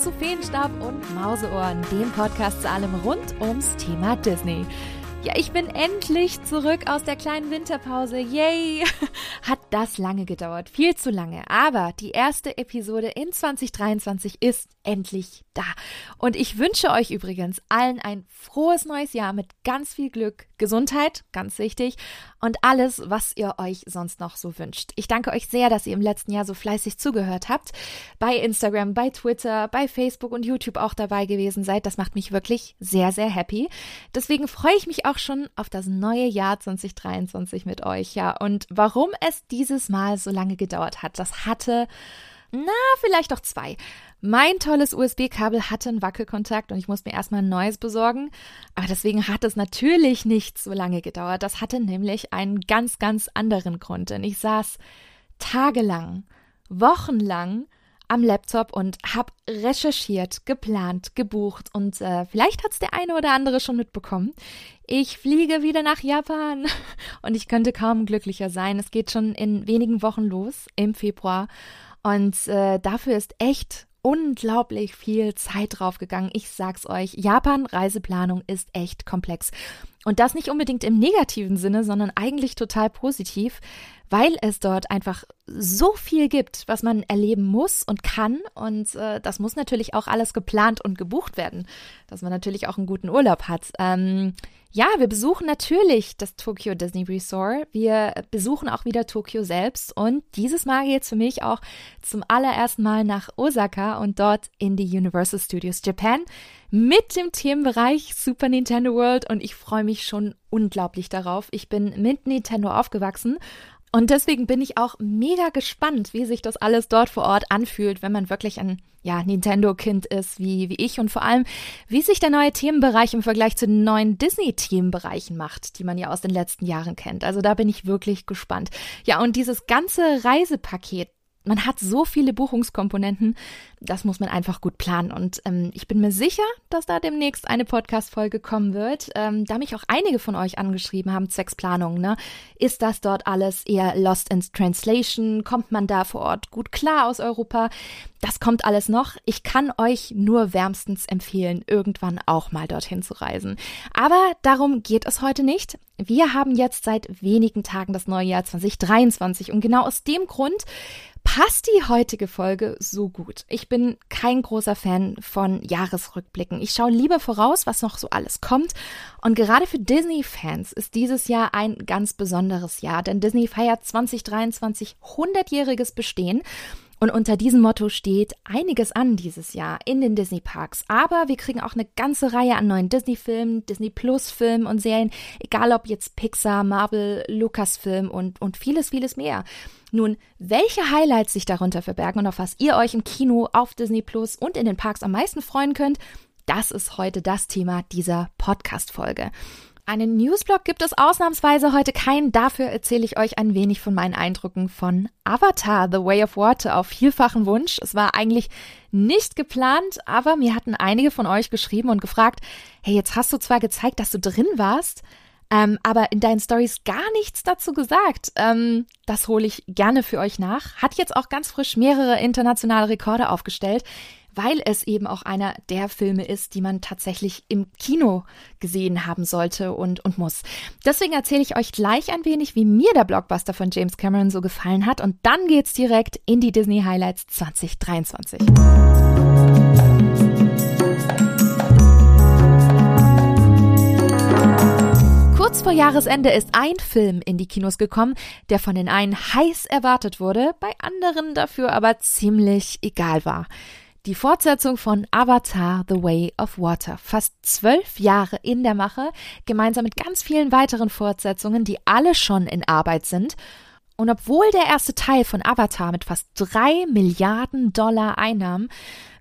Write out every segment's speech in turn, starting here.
zu Feenstab und Mauseohren, dem Podcast zu allem rund ums Thema Disney. Ja, ich bin endlich zurück aus der kleinen Winterpause. Yay! Hat das lange gedauert, viel zu lange. Aber die erste Episode in 2023 ist endlich da. Und ich wünsche euch übrigens allen ein frohes neues Jahr mit ganz viel Glück, Gesundheit, ganz wichtig, und alles, was ihr euch sonst noch so wünscht. Ich danke euch sehr, dass ihr im letzten Jahr so fleißig zugehört habt. Bei Instagram, bei Twitter, bei Facebook und YouTube auch dabei gewesen seid. Das macht mich wirklich sehr, sehr happy. Deswegen freue ich mich auch schon auf das neue Jahr 2023 mit euch. Ja, und warum es dieses Mal so lange gedauert hat, das hatte na, vielleicht auch zwei. Mein tolles USB-Kabel hatte einen Wackelkontakt und ich musste mir erstmal ein neues besorgen. Aber deswegen hat es natürlich nicht so lange gedauert. Das hatte nämlich einen ganz, ganz anderen Grund. Denn ich saß tagelang, wochenlang am Laptop und habe recherchiert, geplant, gebucht und äh, vielleicht hat's der eine oder andere schon mitbekommen. Ich fliege wieder nach Japan und ich könnte kaum glücklicher sein. Es geht schon in wenigen Wochen los im Februar und äh, dafür ist echt unglaublich viel Zeit draufgegangen. Ich sag's euch, Japan Reiseplanung ist echt komplex. Und das nicht unbedingt im negativen Sinne, sondern eigentlich total positiv, weil es dort einfach so viel gibt, was man erleben muss und kann. Und äh, das muss natürlich auch alles geplant und gebucht werden, dass man natürlich auch einen guten Urlaub hat. Ähm, ja, wir besuchen natürlich das Tokyo Disney Resort. Wir besuchen auch wieder Tokio selbst. Und dieses Mal geht es für mich auch zum allerersten Mal nach Osaka und dort in die Universal Studios Japan mit dem Themenbereich Super Nintendo World. Und ich freue mich schon unglaublich darauf. Ich bin mit Nintendo aufgewachsen und deswegen bin ich auch mega gespannt, wie sich das alles dort vor Ort anfühlt, wenn man wirklich ein ja, Nintendo-Kind ist, wie, wie ich und vor allem, wie sich der neue Themenbereich im Vergleich zu den neuen Disney-Themenbereichen macht, die man ja aus den letzten Jahren kennt. Also da bin ich wirklich gespannt. Ja, und dieses ganze Reisepaket, man hat so viele Buchungskomponenten, das muss man einfach gut planen. Und ähm, ich bin mir sicher, dass da demnächst eine Podcast-Folge kommen wird, ähm, da mich auch einige von euch angeschrieben haben, Zwecksplanung. Ne? Ist das dort alles eher Lost in Translation? Kommt man da vor Ort gut klar aus Europa? Das kommt alles noch. Ich kann euch nur wärmstens empfehlen, irgendwann auch mal dorthin zu reisen. Aber darum geht es heute nicht. Wir haben jetzt seit wenigen Tagen das neue Jahr 2023 und genau aus dem Grund passt die heutige Folge so gut. Ich bin kein großer Fan von Jahresrückblicken. Ich schaue lieber voraus, was noch so alles kommt. Und gerade für Disney-Fans ist dieses Jahr ein ganz besonderes Jahr, denn Disney feiert 2023 100-jähriges Bestehen. Und unter diesem Motto steht einiges an dieses Jahr in den Disney-Parks. Aber wir kriegen auch eine ganze Reihe an neuen Disney-Filmen, Disney Plus-Filmen und Serien, egal ob jetzt Pixar, Marvel, Lucasfilm und, und vieles, vieles mehr. Nun, welche Highlights sich darunter verbergen und auf was ihr euch im Kino, auf Disney Plus und in den Parks am meisten freuen könnt, das ist heute das Thema dieser Podcast-Folge. Einen Newsblog gibt es ausnahmsweise heute keinen. Dafür erzähle ich euch ein wenig von meinen Eindrücken von Avatar, The Way of Water auf vielfachen Wunsch. Es war eigentlich nicht geplant, aber mir hatten einige von euch geschrieben und gefragt, hey, jetzt hast du zwar gezeigt, dass du drin warst, ähm, aber in deinen Stories gar nichts dazu gesagt. Ähm, das hole ich gerne für euch nach. Hat jetzt auch ganz frisch mehrere internationale Rekorde aufgestellt weil es eben auch einer der Filme ist, die man tatsächlich im Kino gesehen haben sollte und, und muss. Deswegen erzähle ich euch gleich ein wenig, wie mir der Blockbuster von James Cameron so gefallen hat und dann geht's direkt in die Disney Highlights 2023. Kurz vor Jahresende ist ein Film in die Kinos gekommen, der von den einen heiß erwartet wurde, bei anderen dafür aber ziemlich egal war. Die Fortsetzung von Avatar The Way of Water. Fast zwölf Jahre in der Mache, gemeinsam mit ganz vielen weiteren Fortsetzungen, die alle schon in Arbeit sind. Und obwohl der erste Teil von Avatar mit fast drei Milliarden Dollar Einnahmen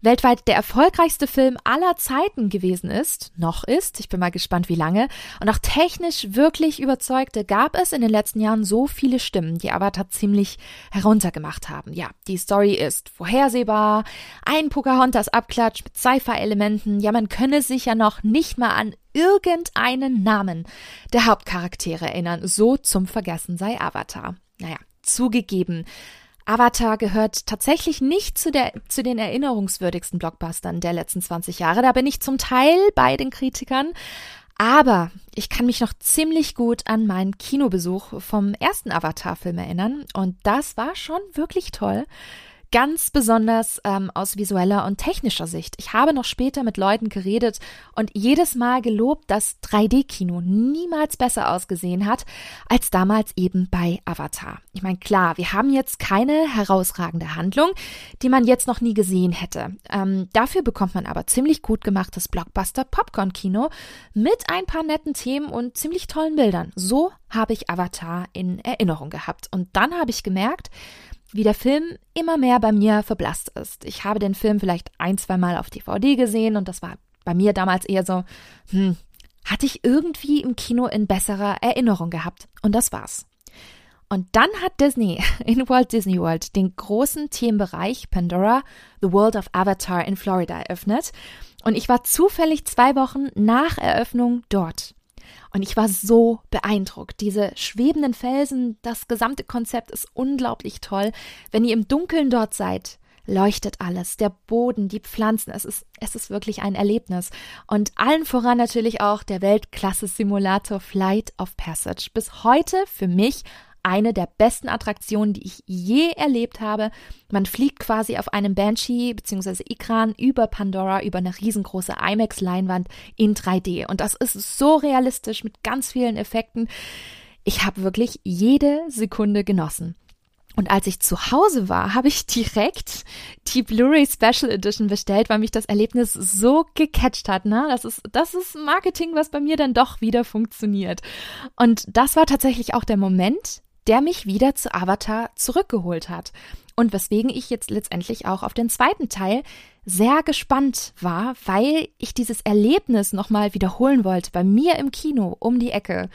weltweit der erfolgreichste Film aller Zeiten gewesen ist, noch ist, ich bin mal gespannt, wie lange, und auch technisch wirklich überzeugte, gab es in den letzten Jahren so viele Stimmen, die Avatar ziemlich heruntergemacht haben. Ja, die Story ist vorhersehbar, ein Pocahontas Abklatsch mit Sci-Fi-Elementen, ja, man könne sich ja noch nicht mal an irgendeinen Namen der Hauptcharaktere erinnern, so zum Vergessen sei Avatar. Naja, zugegeben, Avatar gehört tatsächlich nicht zu, der, zu den erinnerungswürdigsten Blockbustern der letzten 20 Jahre. Da bin ich zum Teil bei den Kritikern. Aber ich kann mich noch ziemlich gut an meinen Kinobesuch vom ersten Avatar-Film erinnern. Und das war schon wirklich toll. Ganz besonders ähm, aus visueller und technischer Sicht. Ich habe noch später mit Leuten geredet und jedes Mal gelobt, dass 3D-Kino niemals besser ausgesehen hat als damals eben bei Avatar. Ich meine, klar, wir haben jetzt keine herausragende Handlung, die man jetzt noch nie gesehen hätte. Ähm, dafür bekommt man aber ziemlich gut gemachtes Blockbuster-Popcorn-Kino mit ein paar netten Themen und ziemlich tollen Bildern. So habe ich Avatar in Erinnerung gehabt. Und dann habe ich gemerkt, wie der Film immer mehr bei mir verblasst ist. Ich habe den Film vielleicht ein, zwei Mal auf DVD gesehen und das war bei mir damals eher so, hm, hatte ich irgendwie im Kino in besserer Erinnerung gehabt. Und das war's. Und dann hat Disney in Walt Disney World den großen Themenbereich Pandora, The World of Avatar in Florida eröffnet. Und ich war zufällig zwei Wochen nach Eröffnung dort. Und ich war so beeindruckt. Diese schwebenden Felsen, das gesamte Konzept ist unglaublich toll. Wenn ihr im Dunkeln dort seid, leuchtet alles, der Boden, die Pflanzen, es ist, es ist wirklich ein Erlebnis. Und allen voran natürlich auch der Weltklasse-Simulator Flight of Passage. Bis heute für mich eine der besten Attraktionen, die ich je erlebt habe. Man fliegt quasi auf einem Banshee bzw. Ikran über Pandora über eine riesengroße IMAX-Leinwand in 3D. Und das ist so realistisch mit ganz vielen Effekten. Ich habe wirklich jede Sekunde genossen. Und als ich zu Hause war, habe ich direkt die Blu-ray Special Edition bestellt, weil mich das Erlebnis so gecatcht hat. Ne? Das ist, das ist Marketing, was bei mir dann doch wieder funktioniert. Und das war tatsächlich auch der Moment, der mich wieder zu Avatar zurückgeholt hat. Und weswegen ich jetzt letztendlich auch auf den zweiten Teil sehr gespannt war, weil ich dieses Erlebnis nochmal wiederholen wollte bei mir im Kino um die Ecke.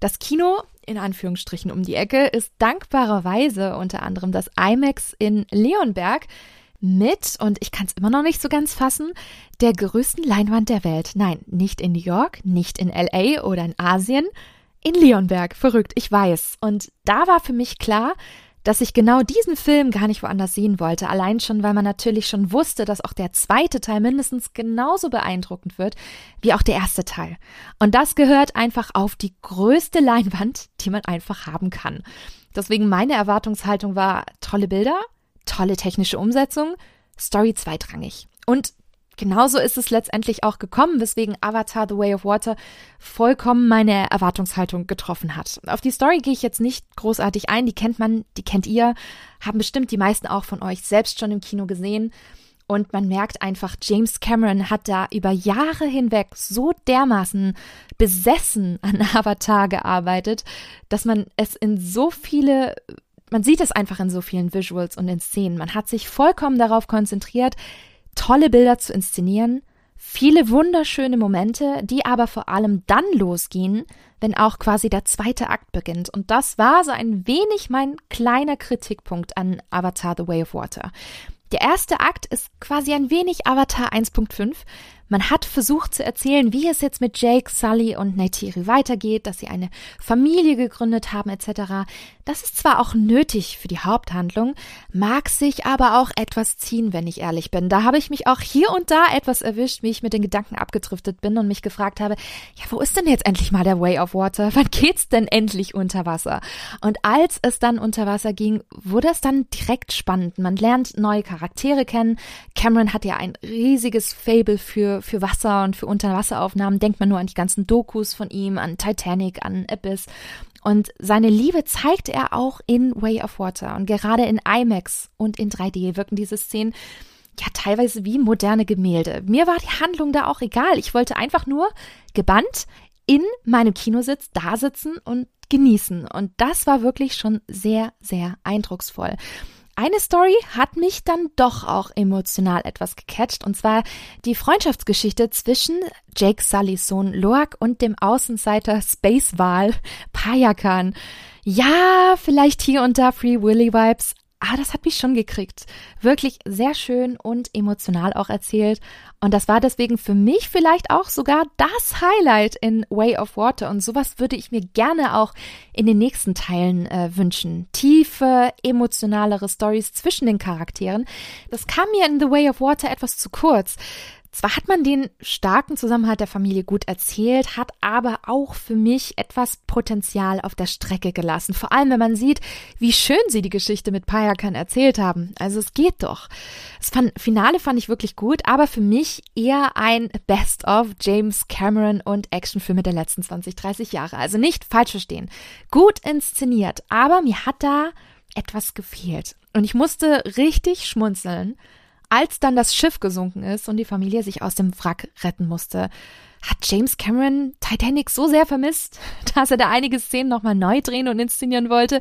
Das Kino, in Anführungsstrichen um die Ecke, ist dankbarerweise unter anderem das IMAX in Leonberg mit, und ich kann es immer noch nicht so ganz fassen, der größten Leinwand der Welt. Nein, nicht in New York, nicht in LA oder in Asien, in Leonberg. Verrückt, ich weiß. Und da war für mich klar, dass ich genau diesen Film gar nicht woanders sehen wollte. Allein schon, weil man natürlich schon wusste, dass auch der zweite Teil mindestens genauso beeindruckend wird wie auch der erste Teil. Und das gehört einfach auf die größte Leinwand, die man einfach haben kann. Deswegen meine Erwartungshaltung war tolle Bilder, tolle technische Umsetzung, Story zweitrangig. Und genauso ist es letztendlich auch gekommen, weswegen Avatar The Way of Water vollkommen meine Erwartungshaltung getroffen hat. Auf die Story gehe ich jetzt nicht großartig ein, die kennt man, die kennt ihr, haben bestimmt die meisten auch von euch selbst schon im Kino gesehen. Und man merkt einfach, James Cameron hat da über Jahre hinweg so dermaßen besessen an Avatar gearbeitet, dass man es in so viele man sieht es einfach in so vielen Visuals und in Szenen. Man hat sich vollkommen darauf konzentriert, tolle Bilder zu inszenieren, viele wunderschöne Momente, die aber vor allem dann losgehen, wenn auch quasi der zweite Akt beginnt. Und das war so ein wenig mein kleiner Kritikpunkt an Avatar The Way of Water. Der erste Akt ist quasi ein wenig Avatar 1.5. Man hat versucht zu erzählen, wie es jetzt mit Jake, Sully und Neytiri weitergeht, dass sie eine Familie gegründet haben etc. Das ist zwar auch nötig für die Haupthandlung, mag sich aber auch etwas ziehen, wenn ich ehrlich bin. Da habe ich mich auch hier und da etwas erwischt, wie ich mit den Gedanken abgedriftet bin und mich gefragt habe, ja, wo ist denn jetzt endlich mal der Way of Water? Wann geht's denn endlich unter Wasser? Und als es dann unter Wasser ging, wurde es dann direkt spannend. Man lernt neue Charaktere kennen. Cameron hat ja ein riesiges Fable für, für Wasser und für Unterwasseraufnahmen. Denkt man nur an die ganzen Dokus von ihm, an Titanic, an Abyss. Und seine Liebe zeigt er auch in Way of Water. Und gerade in IMAX und in 3D wirken diese Szenen ja teilweise wie moderne Gemälde. Mir war die Handlung da auch egal. Ich wollte einfach nur gebannt in meinem Kinositz da sitzen und genießen. Und das war wirklich schon sehr, sehr eindrucksvoll. Eine Story hat mich dann doch auch emotional etwas gecatcht, und zwar die Freundschaftsgeschichte zwischen Jake Sullys Sohn Loak und dem Außenseiter Space Wal Payakan. Ja, vielleicht hier und da Free Willy Vibes, Ah, das hat mich schon gekriegt. Wirklich sehr schön und emotional auch erzählt. Und das war deswegen für mich vielleicht auch sogar das Highlight in Way of Water. Und sowas würde ich mir gerne auch in den nächsten Teilen äh, wünschen. Tiefe, emotionalere Stories zwischen den Charakteren. Das kam mir in The Way of Water etwas zu kurz. Zwar hat man den starken Zusammenhalt der Familie gut erzählt, hat aber auch für mich etwas Potenzial auf der Strecke gelassen. Vor allem, wenn man sieht, wie schön sie die Geschichte mit Payakan erzählt haben. Also es geht doch. Das Finale fand ich wirklich gut, aber für mich eher ein Best-of James Cameron und Actionfilme der letzten 20, 30 Jahre. Also nicht falsch verstehen. Gut inszeniert, aber mir hat da etwas gefehlt. Und ich musste richtig schmunzeln, als dann das Schiff gesunken ist und die Familie sich aus dem Wrack retten musste, hat James Cameron Titanic so sehr vermisst, dass er da einige Szenen nochmal neu drehen und inszenieren wollte.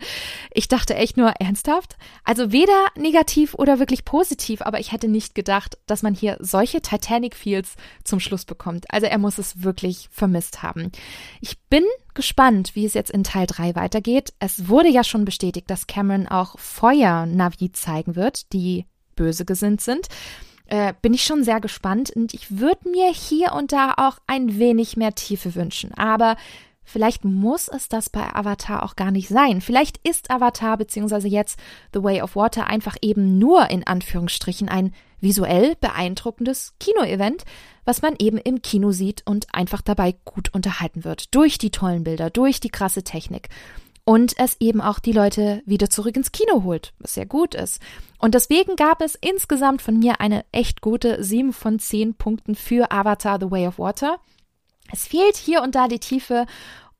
Ich dachte echt nur, ernsthaft? Also weder negativ oder wirklich positiv, aber ich hätte nicht gedacht, dass man hier solche Titanic-Feels zum Schluss bekommt. Also er muss es wirklich vermisst haben. Ich bin gespannt, wie es jetzt in Teil 3 weitergeht. Es wurde ja schon bestätigt, dass Cameron auch Feuer-Navi zeigen wird, die böse gesinnt sind. Äh, bin ich schon sehr gespannt und ich würde mir hier und da auch ein wenig mehr Tiefe wünschen. Aber Vielleicht muss es das bei Avatar auch gar nicht sein. Vielleicht ist Avatar bzw. jetzt The Way of Water einfach eben nur in Anführungsstrichen ein visuell beeindruckendes Kinoevent, was man eben im Kino sieht und einfach dabei gut unterhalten wird. Durch die tollen Bilder, durch die krasse Technik und es eben auch die Leute wieder zurück ins Kino holt, was sehr gut ist. Und deswegen gab es insgesamt von mir eine echt gute 7 von 10 Punkten für Avatar The Way of Water. Es fehlt hier und da die Tiefe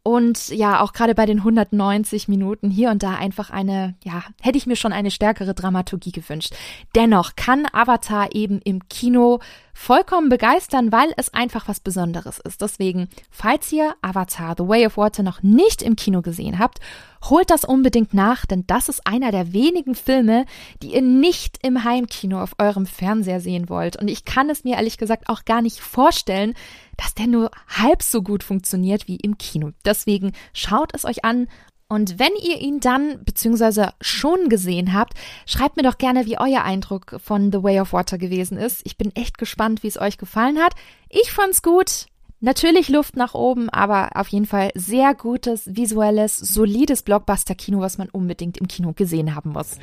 und ja, auch gerade bei den 190 Minuten hier und da einfach eine, ja, hätte ich mir schon eine stärkere Dramaturgie gewünscht. Dennoch kann Avatar eben im Kino vollkommen begeistern, weil es einfach was Besonderes ist. Deswegen, falls ihr Avatar The Way of Water noch nicht im Kino gesehen habt, holt das unbedingt nach, denn das ist einer der wenigen Filme, die ihr nicht im Heimkino auf eurem Fernseher sehen wollt. Und ich kann es mir ehrlich gesagt auch gar nicht vorstellen, dass der nur halb so gut funktioniert wie im Kino. Deswegen schaut es euch an. Und wenn ihr ihn dann bzw. schon gesehen habt, schreibt mir doch gerne, wie euer Eindruck von The Way of Water gewesen ist. Ich bin echt gespannt, wie es euch gefallen hat. Ich fand's gut. Natürlich Luft nach oben, aber auf jeden Fall sehr gutes, visuelles, solides Blockbuster-Kino, was man unbedingt im Kino gesehen haben muss.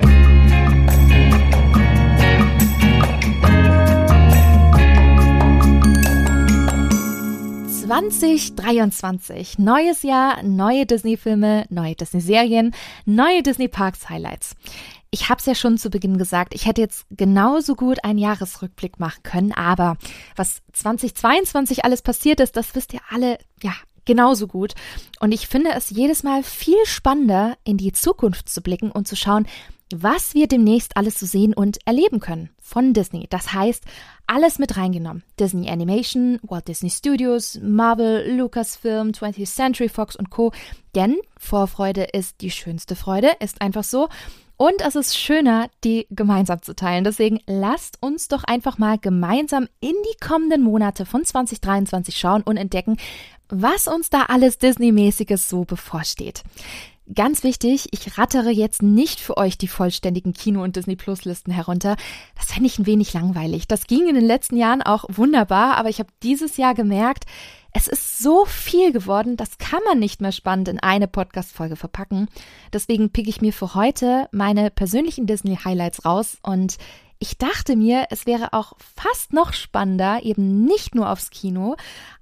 2023. Neues Jahr, neue Disney-Filme, neue Disney-Serien, neue Disney-Parks-Highlights. Ich habe es ja schon zu Beginn gesagt, ich hätte jetzt genauso gut einen Jahresrückblick machen können, aber was 2022 alles passiert ist, das wisst ihr alle, ja, genauso gut. Und ich finde es jedes Mal viel spannender, in die Zukunft zu blicken und zu schauen, was wir demnächst alles so sehen und erleben können von Disney. Das heißt, alles mit reingenommen. Disney Animation, Walt Disney Studios, Marvel, Lucasfilm, 20th Century Fox und Co. Denn Vorfreude ist die schönste Freude, ist einfach so. Und es ist schöner, die gemeinsam zu teilen. Deswegen lasst uns doch einfach mal gemeinsam in die kommenden Monate von 2023 schauen und entdecken, was uns da alles Disney-mäßiges so bevorsteht. Ganz wichtig, ich rattere jetzt nicht für euch die vollständigen Kino- und Disney Plus Listen herunter. Das fände ich ein wenig langweilig. Das ging in den letzten Jahren auch wunderbar, aber ich habe dieses Jahr gemerkt, es ist so viel geworden, das kann man nicht mehr spannend in eine Podcast-Folge verpacken. Deswegen pick ich mir für heute meine persönlichen Disney Highlights raus und ich dachte mir, es wäre auch fast noch spannender, eben nicht nur aufs Kino,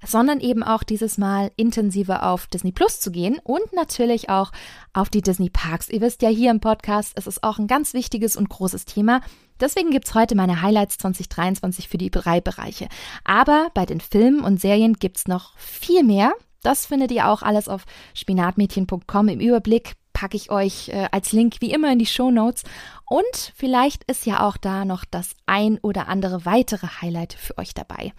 sondern eben auch dieses Mal intensiver auf Disney Plus zu gehen und natürlich auch auf die Disney Parks. Ihr wisst ja hier im Podcast, es ist auch ein ganz wichtiges und großes Thema. Deswegen gibt's heute meine Highlights 2023 für die drei Bereiche. Aber bei den Filmen und Serien gibt's noch viel mehr. Das findet ihr auch alles auf spinatmädchen.com im Überblick packe ich euch äh, als Link wie immer in die Show Notes. Und vielleicht ist ja auch da noch das ein oder andere weitere Highlight für euch dabei.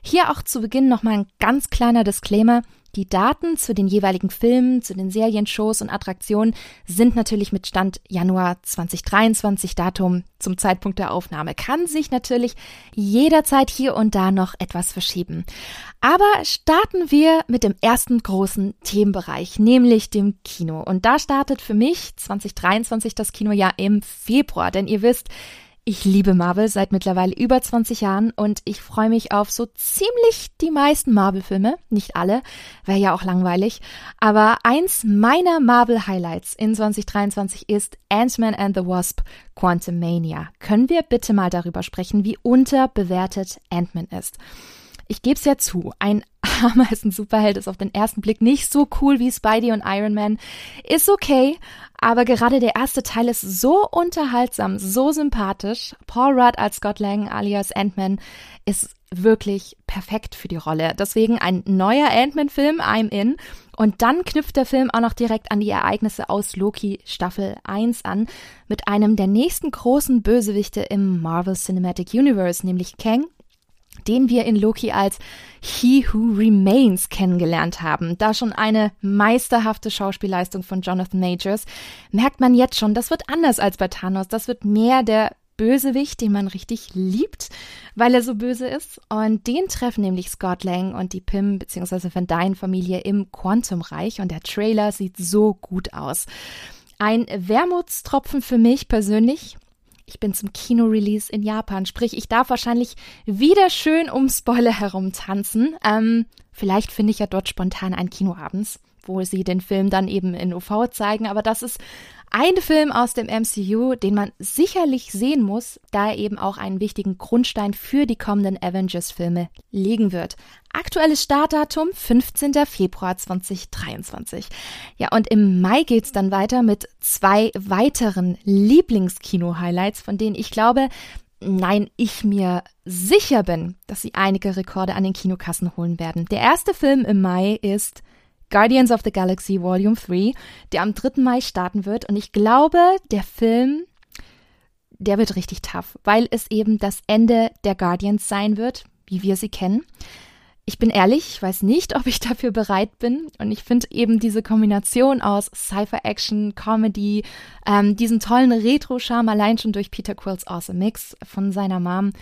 Hier auch zu Beginn nochmal ein ganz kleiner Disclaimer. Die Daten zu den jeweiligen Filmen, zu den Serien, Shows und Attraktionen sind natürlich mit Stand Januar 2023 Datum zum Zeitpunkt der Aufnahme. Kann sich natürlich jederzeit hier und da noch etwas verschieben. Aber starten wir mit dem ersten großen Themenbereich, nämlich dem Kino. Und da startet für mich 2023 das Kinojahr im Februar, denn ihr wisst, ich liebe Marvel seit mittlerweile über 20 Jahren und ich freue mich auf so ziemlich die meisten Marvel-Filme. Nicht alle, wäre ja auch langweilig. Aber eins meiner Marvel-Highlights in 2023 ist Ant-Man and the Wasp Quantum Mania. Können wir bitte mal darüber sprechen, wie unterbewertet Ant-Man ist? Ich gebe es ja zu, ein Ameisen-Superheld ist auf den ersten Blick nicht so cool wie Spidey und Iron Man. Ist okay, aber gerade der erste Teil ist so unterhaltsam, so sympathisch. Paul Rudd als Scott Lang alias Ant-Man ist wirklich perfekt für die Rolle. Deswegen ein neuer Ant-Man-Film, I'm in. Und dann knüpft der Film auch noch direkt an die Ereignisse aus Loki Staffel 1 an, mit einem der nächsten großen Bösewichte im Marvel Cinematic Universe, nämlich Kang den wir in Loki als He Who Remains kennengelernt haben. Da schon eine meisterhafte Schauspielleistung von Jonathan Majors, merkt man jetzt schon, das wird anders als bei Thanos. Das wird mehr der Bösewicht, den man richtig liebt, weil er so böse ist. Und den treffen nämlich Scott Lang und die Pym bzw. Van Dyne Familie im Quantumreich und der Trailer sieht so gut aus. Ein Wermutstropfen für mich persönlich, ich bin zum Kino-Release in Japan. Sprich, ich darf wahrscheinlich wieder schön um Spoiler herum tanzen. Ähm, vielleicht finde ich ja dort spontan ein Kino abends, wo sie den Film dann eben in UV zeigen. Aber das ist ein Film aus dem MCU, den man sicherlich sehen muss, da er eben auch einen wichtigen Grundstein für die kommenden Avengers-Filme legen wird. Aktuelles Startdatum 15. Februar 2023. Ja, und im Mai geht's dann weiter mit zwei weiteren Lieblingskino-Highlights, von denen ich glaube, nein, ich mir sicher bin, dass sie einige Rekorde an den Kinokassen holen werden. Der erste Film im Mai ist Guardians of the Galaxy Volume 3, der am 3. Mai starten wird. Und ich glaube, der Film, der wird richtig tough, weil es eben das Ende der Guardians sein wird, wie wir sie kennen. Ich bin ehrlich, ich weiß nicht, ob ich dafür bereit bin. Und ich finde eben diese Kombination aus Cypher-Action, Comedy, ähm, diesen tollen Retro-Charme allein schon durch Peter Quills Awesome Mix von seiner Mom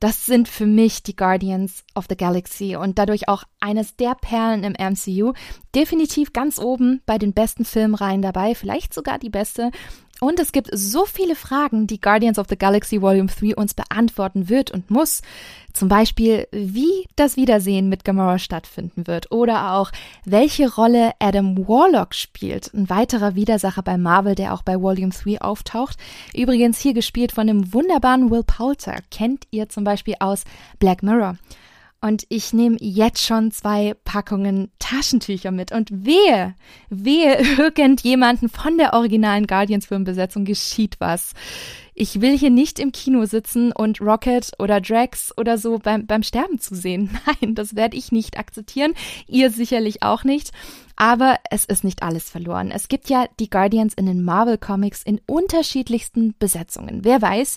das sind für mich die Guardians of the Galaxy und dadurch auch eines der Perlen im MCU. Definitiv ganz oben bei den besten Filmreihen dabei, vielleicht sogar die beste. Und es gibt so viele Fragen, die Guardians of the Galaxy Volume 3 uns beantworten wird und muss. Zum Beispiel, wie das Wiedersehen mit Gamora stattfinden wird oder auch, welche Rolle Adam Warlock spielt. Ein weiterer Widersacher bei Marvel, der auch bei Volume 3 auftaucht. Übrigens hier gespielt von dem wunderbaren Will Poulter. Kennt ihr zum Beispiel aus Black Mirror. Und ich nehme jetzt schon zwei Packungen Taschentücher mit. Und wehe, wehe irgendjemanden von der originalen Guardians-Filmbesetzung geschieht was. Ich will hier nicht im Kino sitzen und Rocket oder Drax oder so beim, beim Sterben zu sehen. Nein, das werde ich nicht akzeptieren. Ihr sicherlich auch nicht. Aber es ist nicht alles verloren. Es gibt ja die Guardians in den Marvel Comics in unterschiedlichsten Besetzungen. Wer weiß,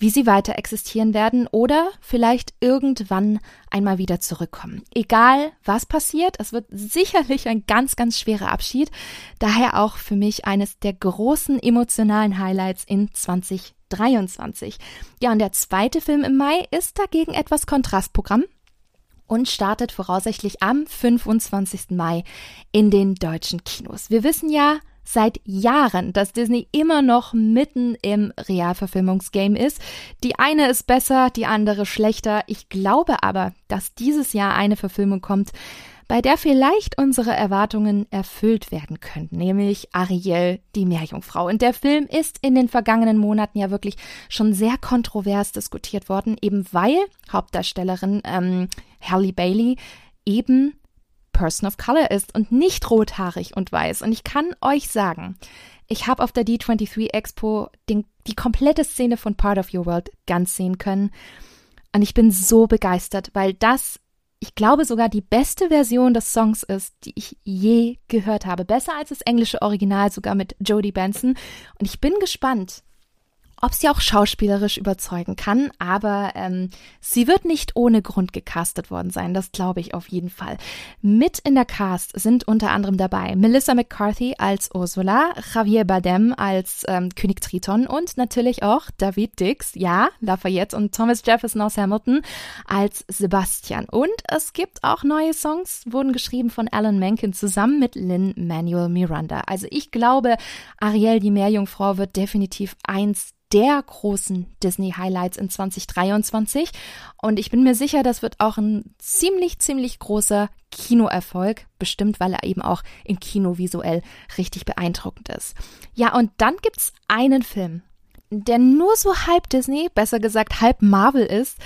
wie sie weiter existieren werden oder vielleicht irgendwann einmal wieder zurückkommen. Egal, was passiert, es wird sicherlich ein ganz, ganz schwerer Abschied. Daher auch für mich eines der großen emotionalen Highlights in 2023. Ja, und der zweite Film im Mai ist dagegen etwas Kontrastprogramm und startet voraussichtlich am 25. Mai in den deutschen Kinos. Wir wissen ja seit Jahren, dass Disney immer noch mitten im Realverfilmungsgame ist. Die eine ist besser, die andere schlechter. Ich glaube aber, dass dieses Jahr eine Verfilmung kommt, bei der vielleicht unsere Erwartungen erfüllt werden könnten, nämlich Ariel, die Meerjungfrau. Und der Film ist in den vergangenen Monaten ja wirklich schon sehr kontrovers diskutiert worden, eben weil Hauptdarstellerin ähm, Halle Bailey eben Person of Color ist und nicht rothaarig und weiß. Und ich kann euch sagen, ich habe auf der D23 Expo den, die komplette Szene von Part of Your World ganz sehen können. Und ich bin so begeistert, weil das ich glaube sogar die beste Version des Songs ist, die ich je gehört habe. Besser als das englische Original, sogar mit Jodie Benson. Und ich bin gespannt, ob sie auch schauspielerisch überzeugen kann, aber ähm, sie wird nicht ohne Grund gecastet worden sein, das glaube ich auf jeden Fall. Mit in der Cast sind unter anderem dabei Melissa McCarthy als Ursula, Javier Bardem als ähm, König Triton und natürlich auch David Dix, ja, Lafayette und Thomas Jefferson aus Hamilton als Sebastian. Und es gibt auch neue Songs, wurden geschrieben von Alan Menken zusammen mit Lynn Manuel Miranda. Also ich glaube, Ariel die Meerjungfrau wird definitiv eins der großen Disney-Highlights in 2023. Und ich bin mir sicher, das wird auch ein ziemlich, ziemlich großer Kinoerfolg. Bestimmt, weil er eben auch im Kino visuell richtig beeindruckend ist. Ja, und dann gibt's einen Film, der nur so halb Disney, besser gesagt halb Marvel ist.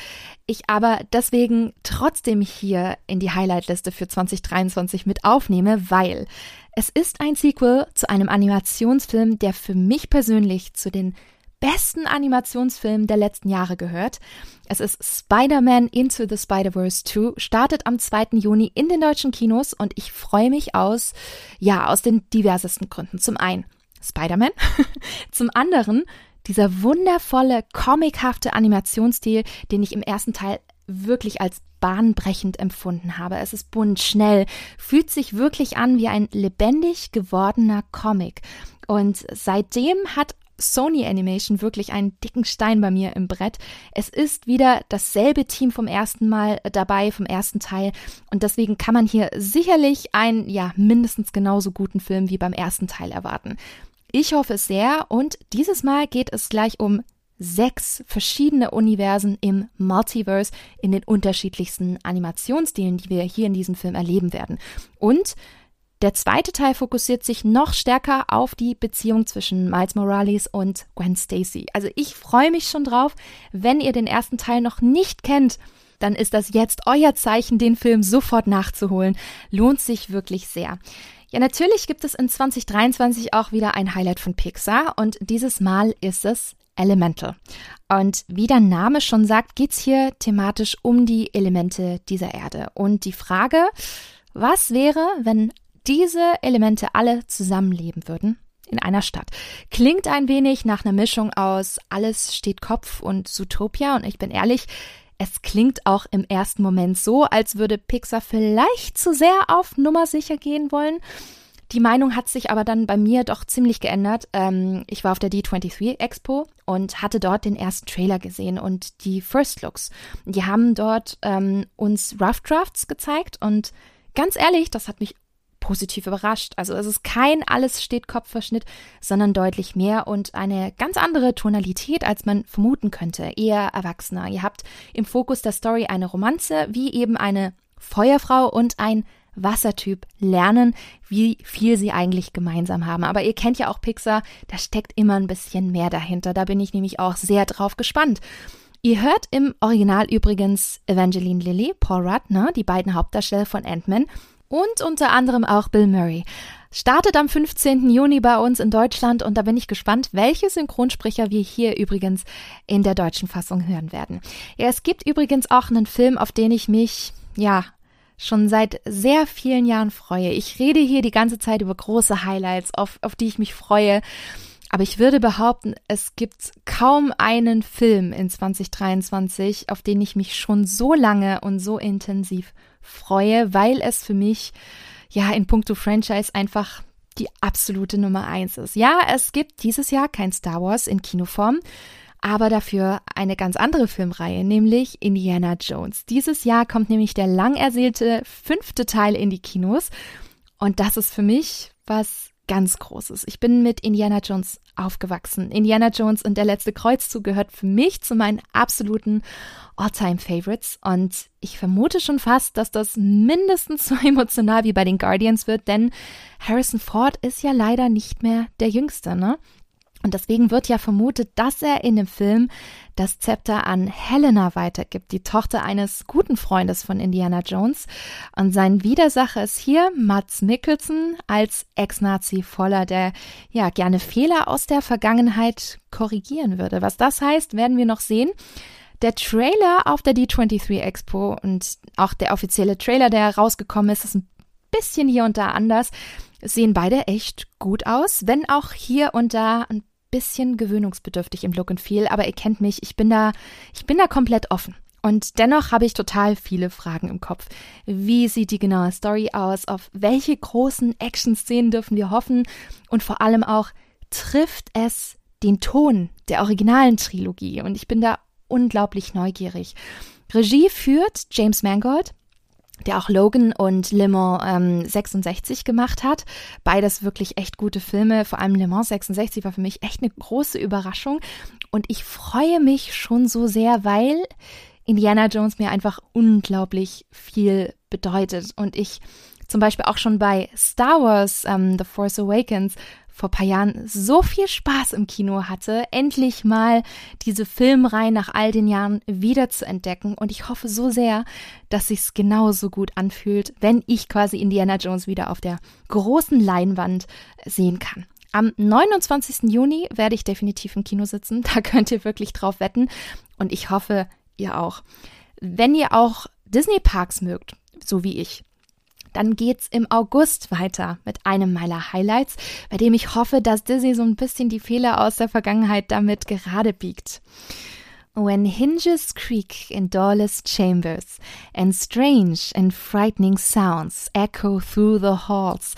Ich aber deswegen trotzdem hier in die Highlight-Liste für 2023 mit aufnehme, weil es ist ein Sequel zu einem Animationsfilm, der für mich persönlich zu den besten Animationsfilmen der letzten Jahre gehört. Es ist Spider-Man Into the Spider-Verse 2, startet am 2. Juni in den deutschen Kinos und ich freue mich aus, ja, aus den diversesten Gründen. Zum einen Spider-Man, zum anderen dieser wundervolle, comichafte Animationsstil, den ich im ersten Teil wirklich als bahnbrechend empfunden habe. Es ist bunt, schnell, fühlt sich wirklich an wie ein lebendig gewordener Comic. Und seitdem hat Sony Animation wirklich einen dicken Stein bei mir im Brett. Es ist wieder dasselbe Team vom ersten Mal dabei, vom ersten Teil. Und deswegen kann man hier sicherlich einen, ja, mindestens genauso guten Film wie beim ersten Teil erwarten. Ich hoffe es sehr und dieses Mal geht es gleich um sechs verschiedene Universen im Multiverse in den unterschiedlichsten Animationsstilen, die wir hier in diesem Film erleben werden. Und der zweite Teil fokussiert sich noch stärker auf die Beziehung zwischen Miles Morales und Gwen Stacy. Also ich freue mich schon drauf. Wenn ihr den ersten Teil noch nicht kennt, dann ist das jetzt euer Zeichen, den Film sofort nachzuholen. Lohnt sich wirklich sehr. Ja, natürlich gibt es in 2023 auch wieder ein Highlight von Pixar und dieses Mal ist es Elemental. Und wie der Name schon sagt, geht es hier thematisch um die Elemente dieser Erde. Und die Frage, was wäre, wenn diese Elemente alle zusammenleben würden in einer Stadt. Klingt ein wenig nach einer Mischung aus Alles steht Kopf und Zootopia und ich bin ehrlich, es klingt auch im ersten Moment so, als würde Pixar vielleicht zu sehr auf Nummer sicher gehen wollen. Die Meinung hat sich aber dann bei mir doch ziemlich geändert. Ähm, ich war auf der D23 Expo und hatte dort den ersten Trailer gesehen und die First Looks. Die haben dort ähm, uns Rough Drafts gezeigt und ganz ehrlich, das hat mich positiv überrascht. Also es ist kein alles steht Kopfverschnitt, sondern deutlich mehr und eine ganz andere Tonalität, als man vermuten könnte. Eher erwachsener. Ihr habt im Fokus der Story eine Romanze, wie eben eine Feuerfrau und ein Wassertyp lernen, wie viel sie eigentlich gemeinsam haben. Aber ihr kennt ja auch Pixar, da steckt immer ein bisschen mehr dahinter. Da bin ich nämlich auch sehr drauf gespannt. Ihr hört im Original übrigens Evangeline Lilly, Paul Rudd, ne, die beiden Hauptdarsteller von Ant-Man und unter anderem auch Bill Murray. Startet am 15. Juni bei uns in Deutschland und da bin ich gespannt, welche Synchronsprecher wir hier übrigens in der deutschen Fassung hören werden. Ja, es gibt übrigens auch einen Film, auf den ich mich, ja, schon seit sehr vielen Jahren freue. Ich rede hier die ganze Zeit über große Highlights, auf, auf die ich mich freue. Aber ich würde behaupten, es gibt kaum einen Film in 2023, auf den ich mich schon so lange und so intensiv freue, weil es für mich ja in puncto Franchise einfach die absolute Nummer eins ist. Ja, es gibt dieses Jahr kein Star Wars in Kinoform, aber dafür eine ganz andere Filmreihe, nämlich Indiana Jones. Dieses Jahr kommt nämlich der lang ersehnte fünfte Teil in die Kinos und das ist für mich was ganz Großes. Ich bin mit Indiana Jones aufgewachsen. Indiana Jones und der letzte Kreuzzug gehört für mich zu meinen absoluten All-Time-Favorites und ich vermute schon fast, dass das mindestens so emotional wie bei den Guardians wird, denn Harrison Ford ist ja leider nicht mehr der Jüngste, ne? Und deswegen wird ja vermutet, dass er in dem Film das Zepter an Helena weitergibt, die Tochter eines guten Freundes von Indiana Jones. Und sein Widersacher ist hier Mats Mikkelsen als Ex-Nazi voller, der ja gerne Fehler aus der Vergangenheit korrigieren würde. Was das heißt, werden wir noch sehen. Der Trailer auf der D23 Expo und auch der offizielle Trailer, der rausgekommen ist, ist ein bisschen hier und da anders. Sehen beide echt gut aus, wenn auch hier und da ein bisschen gewöhnungsbedürftig im Look and Feel, aber ihr kennt mich, ich bin da, ich bin da komplett offen. Und dennoch habe ich total viele Fragen im Kopf. Wie sieht die genaue Story aus? Auf welche großen Action-Szenen dürfen wir hoffen? Und vor allem auch, trifft es den Ton der originalen Trilogie? Und ich bin da unglaublich neugierig. Regie führt James Mangold der auch Logan und Le Mans ähm, 66 gemacht hat. Beides wirklich echt gute Filme. Vor allem Le Mans 66 war für mich echt eine große Überraschung. Und ich freue mich schon so sehr, weil Indiana Jones mir einfach unglaublich viel bedeutet. Und ich zum Beispiel auch schon bei Star Wars ähm, The Force Awakens vor paar Jahren so viel Spaß im Kino hatte, endlich mal diese Filmreihe nach all den Jahren wieder zu entdecken. Und ich hoffe so sehr, dass sich's genauso gut anfühlt, wenn ich quasi Indiana Jones wieder auf der großen Leinwand sehen kann. Am 29. Juni werde ich definitiv im Kino sitzen. Da könnt ihr wirklich drauf wetten. Und ich hoffe, ihr auch. Wenn ihr auch Disney Parks mögt, so wie ich, dann geht's im August weiter mit einem meiner Highlights, bei dem ich hoffe, dass Disney so ein bisschen die Fehler aus der Vergangenheit damit gerade biegt. When hinges creak in doorless chambers, and strange and frightening sounds echo through the halls.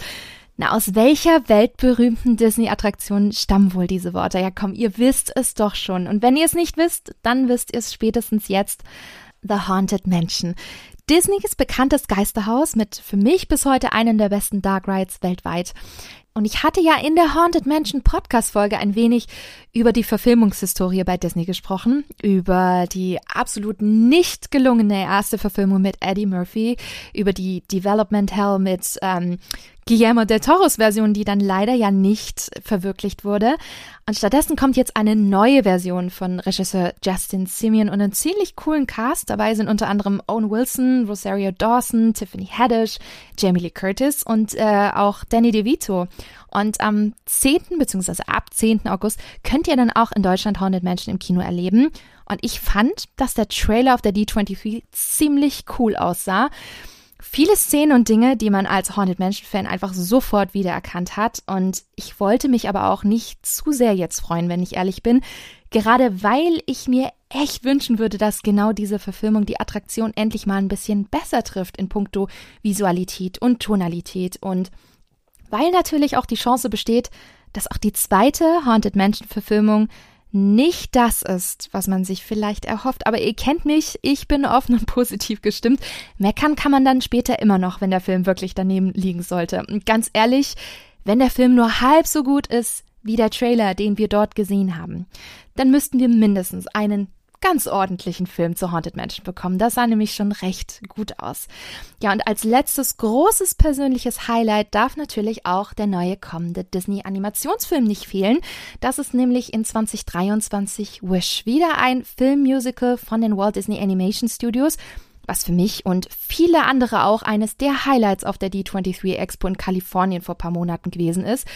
Na, aus welcher weltberühmten Disney-Attraktion stammen wohl diese Worte? Ja, komm, ihr wisst es doch schon. Und wenn ihr es nicht wisst, dann wisst ihr es spätestens jetzt. The Haunted Mansion. Disneys bekanntes Geisterhaus mit für mich bis heute einen der besten Dark Rides weltweit. Und ich hatte ja in der Haunted Mansion Podcast Folge ein wenig über die Verfilmungshistorie bei Disney gesprochen, über die absolut nicht gelungene erste Verfilmung mit Eddie Murphy, über die Development Hell mit ähm, Guillermo del Toros Version, die dann leider ja nicht verwirklicht wurde. Und stattdessen kommt jetzt eine neue Version von Regisseur Justin Simeon und einen ziemlich coolen Cast. Dabei sind unter anderem Owen Wilson, Rosario Dawson, Tiffany Haddish, Jamie Lee Curtis und äh, auch Danny DeVito. Und am 10. bzw. ab 10. August könnt ihr dann auch in Deutschland Haunted Mansion im Kino erleben. Und ich fand, dass der Trailer auf der D23 ziemlich cool aussah viele Szenen und Dinge, die man als Haunted Mansion-Fan einfach sofort wiedererkannt hat. Und ich wollte mich aber auch nicht zu sehr jetzt freuen, wenn ich ehrlich bin. Gerade weil ich mir echt wünschen würde, dass genau diese Verfilmung die Attraktion endlich mal ein bisschen besser trifft in puncto Visualität und Tonalität. Und weil natürlich auch die Chance besteht, dass auch die zweite Haunted Mansion-Verfilmung nicht das ist, was man sich vielleicht erhofft. Aber ihr kennt mich, ich bin offen und positiv gestimmt. Meckern kann man dann später immer noch, wenn der Film wirklich daneben liegen sollte. Und ganz ehrlich, wenn der Film nur halb so gut ist wie der Trailer, den wir dort gesehen haben, dann müssten wir mindestens einen ganz ordentlichen Film zu Haunted Mansion bekommen. Das sah nämlich schon recht gut aus. Ja, und als letztes großes persönliches Highlight darf natürlich auch der neue kommende Disney-Animationsfilm nicht fehlen. Das ist nämlich in 2023 Wish. Wieder ein Filmmusical von den Walt Disney Animation Studios was für mich und viele andere auch eines der Highlights auf der D23 Expo in Kalifornien vor paar Monaten gewesen ist.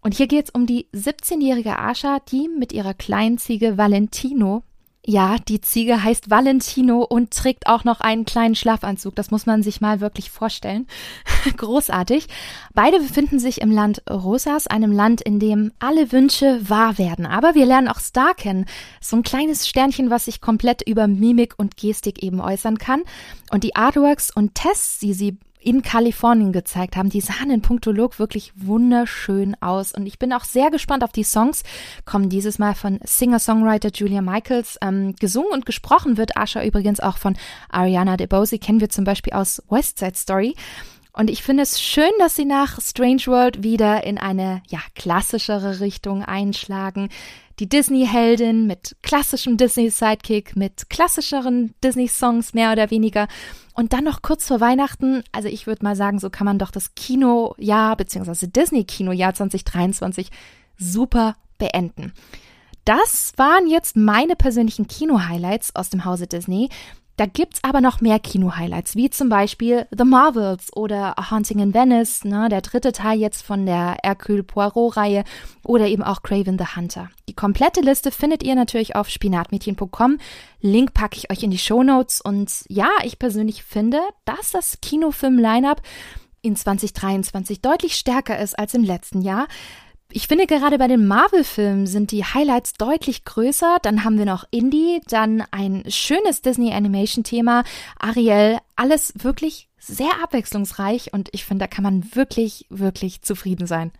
Und hier geht es um die 17-jährige Asha, die mit ihrer kleinen Ziege Valentino ja, die Ziege heißt Valentino und trägt auch noch einen kleinen Schlafanzug. Das muss man sich mal wirklich vorstellen. Großartig. Beide befinden sich im Land Rosas, einem Land, in dem alle Wünsche wahr werden. Aber wir lernen auch Star kennen. So ein kleines Sternchen, was sich komplett über Mimik und Gestik eben äußern kann. Und die Artworks und Tests, die sie in Kalifornien gezeigt haben. Die sahen in puncto Look wirklich wunderschön aus. Und ich bin auch sehr gespannt auf die Songs. Kommen dieses Mal von Singer-Songwriter Julia Michaels. Ähm, gesungen und gesprochen wird Asha übrigens auch von Ariana DeBose. Kennen wir zum Beispiel aus West Side Story. Und ich finde es schön, dass sie nach Strange World wieder in eine, ja, klassischere Richtung einschlagen. Die Disney-Heldin mit klassischem Disney-Sidekick, mit klassischeren Disney-Songs mehr oder weniger. Und dann noch kurz vor Weihnachten, also ich würde mal sagen, so kann man doch das Kinojahr bzw. Disney-Kinojahr 2023 super beenden. Das waren jetzt meine persönlichen Kino-Highlights aus dem Hause Disney. Da gibt's aber noch mehr Kino-Highlights, wie zum Beispiel The Marvels oder A Haunting in Venice, ne, der dritte Teil jetzt von der Hercule Poirot-Reihe oder eben auch Craven the Hunter. Die komplette Liste findet ihr natürlich auf spinatmädchen.com. Link packe ich euch in die Show Notes und ja, ich persönlich finde, dass das Kinofilm-Line-Up in 2023 deutlich stärker ist als im letzten Jahr. Ich finde gerade bei den Marvel-Filmen sind die Highlights deutlich größer. Dann haben wir noch Indie, dann ein schönes Disney-Animation-Thema, Ariel, alles wirklich sehr abwechslungsreich und ich finde, da kann man wirklich, wirklich zufrieden sein.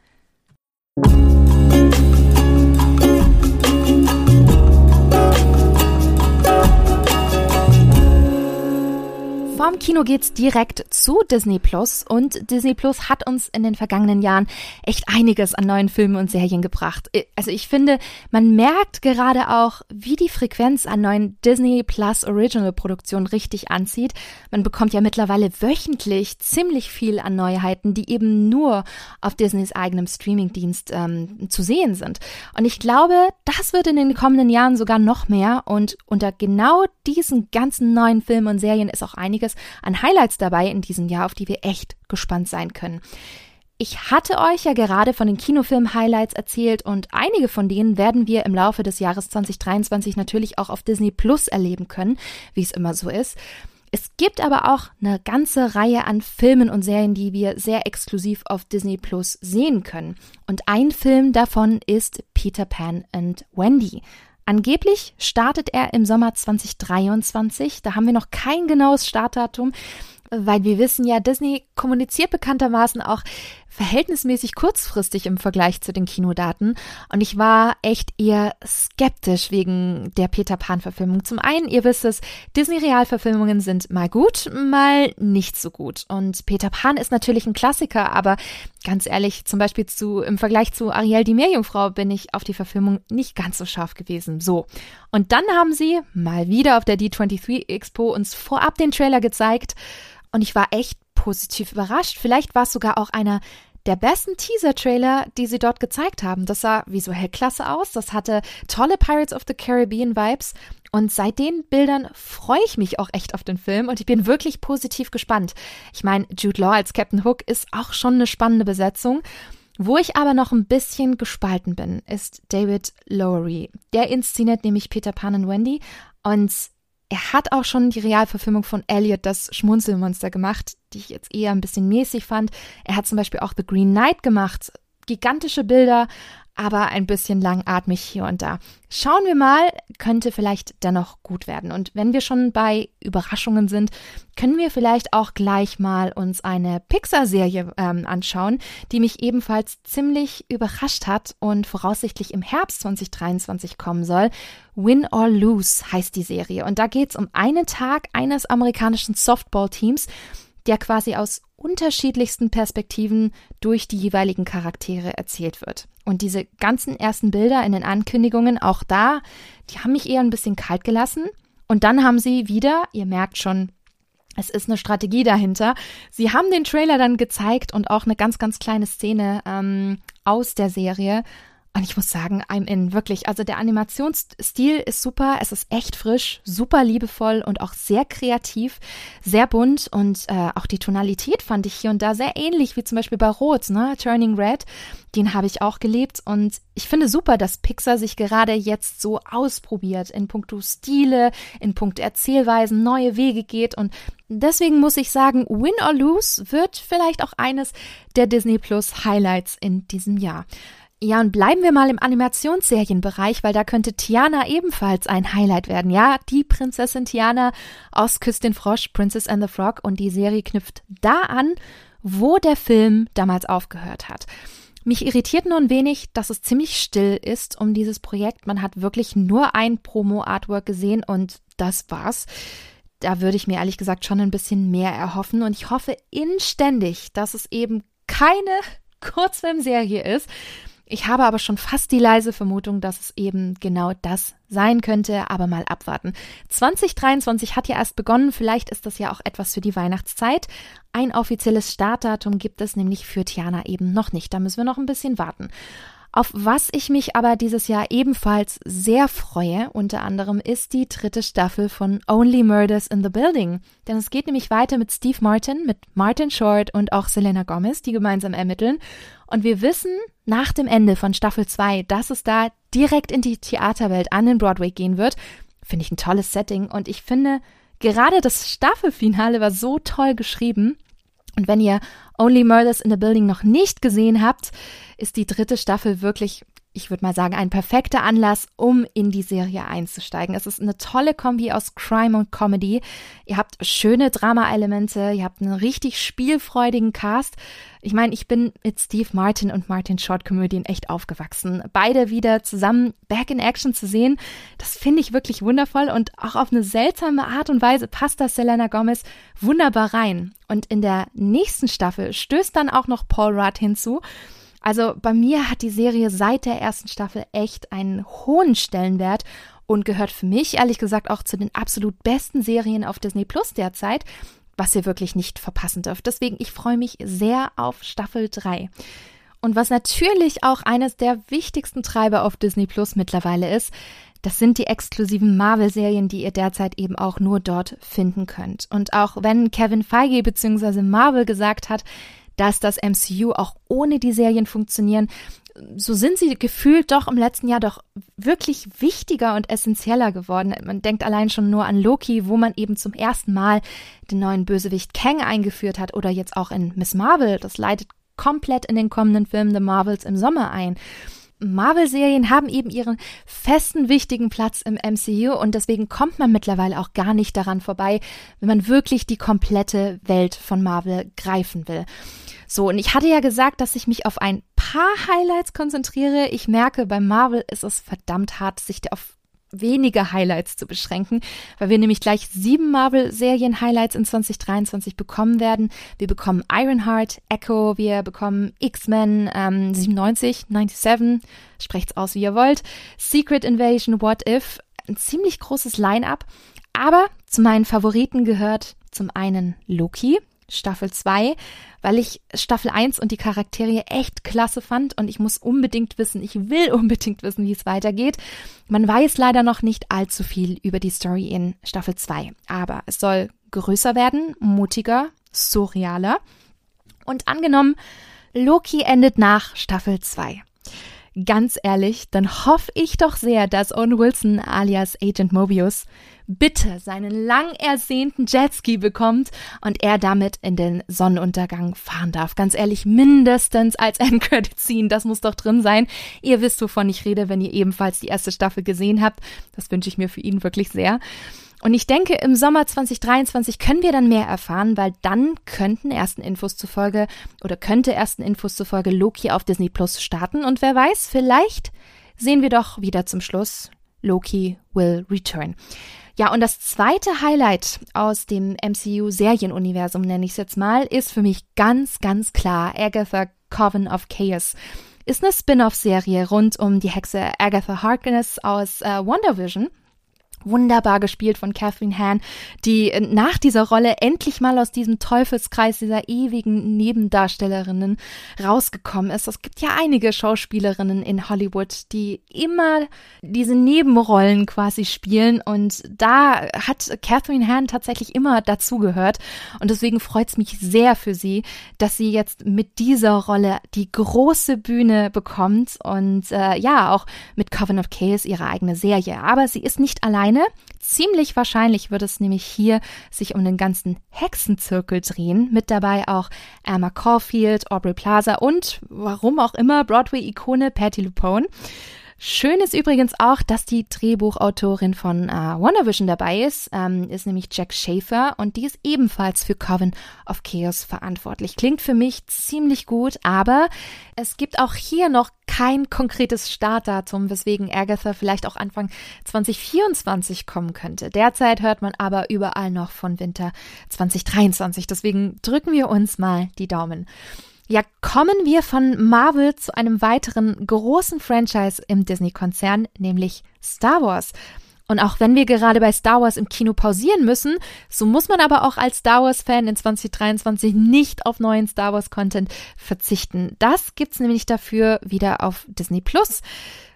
Vom Kino geht's direkt zu Disney Plus und Disney Plus hat uns in den vergangenen Jahren echt einiges an neuen Filmen und Serien gebracht. Also ich finde, man merkt gerade auch, wie die Frequenz an neuen Disney Plus Original Produktionen richtig anzieht. Man bekommt ja mittlerweile wöchentlich ziemlich viel an Neuheiten, die eben nur auf Disneys eigenem Streamingdienst ähm, zu sehen sind. Und ich glaube, das wird in den kommenden Jahren sogar noch mehr und unter genau diesen ganzen neuen Filmen und Serien ist auch einiges einiges an Highlights dabei in diesem Jahr, auf die wir echt gespannt sein können. Ich hatte euch ja gerade von den Kinofilm-Highlights erzählt und einige von denen werden wir im Laufe des Jahres 2023 natürlich auch auf Disney Plus erleben können, wie es immer so ist. Es gibt aber auch eine ganze Reihe an Filmen und Serien, die wir sehr exklusiv auf Disney Plus sehen können. Und ein Film davon ist Peter Pan and Wendy. Angeblich startet er im Sommer 2023. Da haben wir noch kein genaues Startdatum weil wir wissen ja, Disney kommuniziert bekanntermaßen auch verhältnismäßig kurzfristig im Vergleich zu den Kinodaten. Und ich war echt eher skeptisch wegen der Peter Pan-Verfilmung. Zum einen, ihr wisst es, Disney-Realverfilmungen sind mal gut, mal nicht so gut. Und Peter Pan ist natürlich ein Klassiker, aber ganz ehrlich, zum Beispiel zu, im Vergleich zu Ariel die Meerjungfrau bin ich auf die Verfilmung nicht ganz so scharf gewesen. So. Und dann haben sie mal wieder auf der D23 Expo uns vorab den Trailer gezeigt und ich war echt positiv überrascht. Vielleicht war es sogar auch einer der besten Teaser-Trailer, die sie dort gezeigt haben. Das sah visuell klasse aus. Das hatte tolle Pirates of the Caribbean Vibes. Und seit den Bildern freue ich mich auch echt auf den Film und ich bin wirklich positiv gespannt. Ich meine, Jude Law als Captain Hook ist auch schon eine spannende Besetzung. Wo ich aber noch ein bisschen gespalten bin, ist David Lowery. Der inszeniert nämlich Peter Pan und Wendy und er hat auch schon die Realverfilmung von Elliot, das Schmunzelmonster, gemacht, die ich jetzt eher ein bisschen mäßig fand. Er hat zum Beispiel auch The Green Knight gemacht. Gigantische Bilder, aber ein bisschen langatmig hier und da. Schauen wir mal, könnte vielleicht dennoch gut werden. Und wenn wir schon bei Überraschungen sind, können wir vielleicht auch gleich mal uns eine Pixar-Serie ähm, anschauen, die mich ebenfalls ziemlich überrascht hat und voraussichtlich im Herbst 2023 kommen soll. Win or Lose heißt die Serie. Und da geht es um einen Tag eines amerikanischen Softball-Teams, der quasi aus unterschiedlichsten Perspektiven durch die jeweiligen Charaktere erzählt wird. Und diese ganzen ersten Bilder in den Ankündigungen, auch da, die haben mich eher ein bisschen kalt gelassen. Und dann haben sie wieder, ihr merkt schon, es ist eine Strategie dahinter. Sie haben den Trailer dann gezeigt und auch eine ganz, ganz kleine Szene ähm, aus der Serie. Und ich muss sagen, I'm in, wirklich. Also der Animationsstil ist super, es ist echt frisch, super liebevoll und auch sehr kreativ, sehr bunt und äh, auch die Tonalität fand ich hier und da sehr ähnlich wie zum Beispiel bei Rot, ne? Turning Red. Den habe ich auch gelebt und ich finde super, dass Pixar sich gerade jetzt so ausprobiert in puncto Stile, in puncto Erzählweisen, neue Wege geht und deswegen muss ich sagen, Win or Lose wird vielleicht auch eines der Disney Plus Highlights in diesem Jahr. Ja, und bleiben wir mal im Animationsserienbereich, weil da könnte Tiana ebenfalls ein Highlight werden. Ja, die Prinzessin Tiana aus Küss den Frosch, Princess and the Frog. Und die Serie knüpft da an, wo der Film damals aufgehört hat. Mich irritiert nur ein wenig, dass es ziemlich still ist um dieses Projekt. Man hat wirklich nur ein Promo-Artwork gesehen und das war's. Da würde ich mir ehrlich gesagt schon ein bisschen mehr erhoffen und ich hoffe inständig, dass es eben keine Kurzfilmserie ist, ich habe aber schon fast die leise Vermutung, dass es eben genau das sein könnte, aber mal abwarten. 2023 hat ja erst begonnen, vielleicht ist das ja auch etwas für die Weihnachtszeit. Ein offizielles Startdatum gibt es nämlich für Tiana eben noch nicht, da müssen wir noch ein bisschen warten. Auf was ich mich aber dieses Jahr ebenfalls sehr freue, unter anderem, ist die dritte Staffel von Only Murders in the Building. Denn es geht nämlich weiter mit Steve Martin, mit Martin Short und auch Selena Gomez, die gemeinsam ermitteln. Und wir wissen nach dem Ende von Staffel 2, dass es da direkt in die Theaterwelt an den Broadway gehen wird. Finde ich ein tolles Setting. Und ich finde, gerade das Staffelfinale war so toll geschrieben Und wenn ihr Only Murders in the Building noch nicht gesehen habt, ist die dritte Staffel wirklich ich würde mal sagen, ein perfekter Anlass, um in die Serie einzusteigen. Es ist eine tolle Kombi aus Crime und Comedy. Ihr habt schöne Drama-Elemente, ihr habt einen richtig spielfreudigen Cast. Ich meine, ich bin mit Steve Martin und Martin Short Komödien echt aufgewachsen. Beide wieder zusammen back in action zu sehen, das finde ich wirklich wundervoll und auch auf eine seltsame Art und Weise passt das Selena Gomez wunderbar rein. Und in der nächsten Staffel stößt dann auch noch Paul Rudd hinzu. Also bei mir hat die Serie seit der ersten Staffel echt einen hohen Stellenwert und gehört für mich ehrlich gesagt auch zu den absolut besten Serien auf Disney Plus derzeit, was ihr wirklich nicht verpassen dürft. Deswegen, ich freue mich sehr auf Staffel 3. Und was natürlich auch eines der wichtigsten Treiber auf Disney Plus mittlerweile ist, das sind die exklusiven Marvel-Serien, die ihr derzeit eben auch nur dort finden könnt. Und auch wenn Kevin Feige bzw. Marvel gesagt hat, dass das MCU auch ohne die Serien funktionieren, so sind sie gefühlt doch im letzten Jahr doch wirklich wichtiger und essentieller geworden. Man denkt allein schon nur an Loki, wo man eben zum ersten Mal den neuen Bösewicht Kang eingeführt hat oder jetzt auch in Miss Marvel. Das leitet komplett in den kommenden Filmen The Marvels im Sommer ein. Marvel-Serien haben eben ihren festen, wichtigen Platz im MCU und deswegen kommt man mittlerweile auch gar nicht daran vorbei, wenn man wirklich die komplette Welt von Marvel greifen will. So, und ich hatte ja gesagt, dass ich mich auf ein paar Highlights konzentriere. Ich merke, bei Marvel ist es verdammt hart, sich auf wenige Highlights zu beschränken, weil wir nämlich gleich sieben Marvel-Serien-Highlights in 2023 bekommen werden. Wir bekommen Ironheart, Echo, wir bekommen X-Men ähm, 97, 97, sprecht's aus, wie ihr wollt, Secret Invasion, What If, ein ziemlich großes Line-up. Aber zu meinen Favoriten gehört zum einen Loki, Staffel 2, weil ich Staffel 1 und die Charaktere echt klasse fand und ich muss unbedingt wissen, ich will unbedingt wissen, wie es weitergeht. Man weiß leider noch nicht allzu viel über die Story in Staffel 2, aber es soll größer werden, mutiger, surrealer. Und angenommen, Loki endet nach Staffel 2. Ganz ehrlich, dann hoffe ich doch sehr, dass Owen Wilson alias Agent Mobius bitte seinen lang ersehnten Jetski bekommt und er damit in den Sonnenuntergang fahren darf. Ganz ehrlich, mindestens als Endcredit Scene, das muss doch drin sein. Ihr wisst, wovon ich rede, wenn ihr ebenfalls die erste Staffel gesehen habt. Das wünsche ich mir für ihn wirklich sehr. Und ich denke, im Sommer 2023 können wir dann mehr erfahren, weil dann könnten ersten Infos zufolge oder könnte ersten Infos zufolge Loki auf Disney Plus starten. Und wer weiß, vielleicht sehen wir doch wieder zum Schluss Loki will return. Ja, und das zweite Highlight aus dem MCU-Serienuniversum, nenne ich es jetzt mal, ist für mich ganz, ganz klar Agatha Coven of Chaos. Ist eine Spin-off-Serie rund um die Hexe Agatha Harkness aus äh, WandaVision wunderbar gespielt von Catherine Hahn, die nach dieser Rolle endlich mal aus diesem Teufelskreis dieser ewigen Nebendarstellerinnen rausgekommen ist. Es gibt ja einige Schauspielerinnen in Hollywood, die immer diese Nebenrollen quasi spielen und da hat Catherine Hahn tatsächlich immer dazugehört und deswegen freut es mich sehr für sie, dass sie jetzt mit dieser Rolle die große Bühne bekommt und äh, ja, auch mit Coven of Chaos ihre eigene Serie. Aber sie ist nicht allein alleine. Ziemlich wahrscheinlich wird es nämlich hier sich um den ganzen Hexenzirkel drehen. Mit dabei auch Emma Caulfield, Aubrey Plaza und warum auch immer Broadway-Ikone Patty LuPone. Schön ist übrigens auch, dass die Drehbuchautorin von äh, WandaVision dabei ist, ähm, ist nämlich Jack Schaefer und die ist ebenfalls für Coven of Chaos verantwortlich. Klingt für mich ziemlich gut, aber es gibt auch hier noch kein konkretes Startdatum, weswegen Agatha vielleicht auch Anfang 2024 kommen könnte. Derzeit hört man aber überall noch von Winter 2023. Deswegen drücken wir uns mal die Daumen. Ja, kommen wir von Marvel zu einem weiteren großen Franchise im Disney-Konzern, nämlich Star Wars. Und auch wenn wir gerade bei Star Wars im Kino pausieren müssen, so muss man aber auch als Star Wars-Fan in 2023 nicht auf neuen Star Wars-Content verzichten. Das gibt's nämlich dafür wieder auf Disney Plus.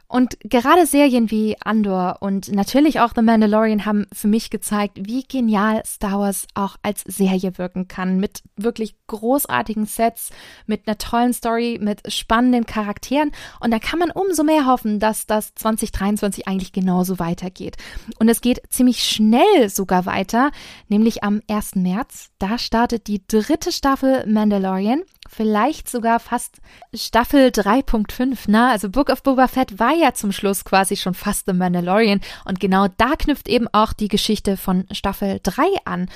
Und gerade Serien wie Andor und natürlich auch The Mandalorian haben für mich gezeigt, wie genial Star Wars auch als Serie wirken kann. Mit wirklich großartigen Sets, mit einer tollen Story, mit spannenden Charakteren. Und da kann man umso mehr hoffen, dass das 2023 eigentlich genauso weitergeht. Und es geht ziemlich schnell sogar weiter, nämlich am 1. März. Da startet die dritte Staffel Mandalorian vielleicht sogar fast Staffel 3.5, ne? Also Book of Boba Fett war ja zum Schluss quasi schon fast The Mandalorian und genau da knüpft eben auch die Geschichte von Staffel 3 an.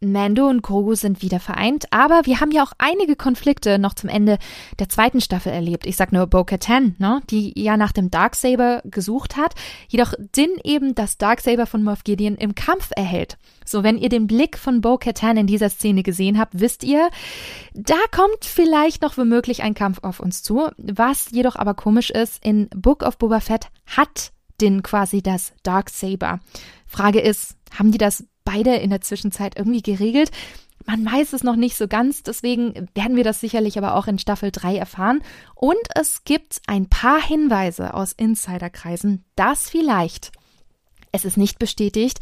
Mando und Grogu sind wieder vereint, aber wir haben ja auch einige Konflikte noch zum Ende der zweiten Staffel erlebt. Ich sag nur Bo-Katan, ne, die ja nach dem Darksaber gesucht hat, jedoch Din eben das Darksaber von Moff Gideon im Kampf erhält. So, wenn ihr den Blick von Bo-Katan in dieser Szene gesehen habt, wisst ihr, da kommt vielleicht noch womöglich ein Kampf auf uns zu. Was jedoch aber komisch ist, in Book of Boba Fett hat Din quasi das Darksaber. Frage ist, haben die das beide in der Zwischenzeit irgendwie geregelt. Man weiß es noch nicht so ganz, deswegen werden wir das sicherlich aber auch in Staffel 3 erfahren. Und es gibt ein paar Hinweise aus Insiderkreisen, dass vielleicht, es ist nicht bestätigt,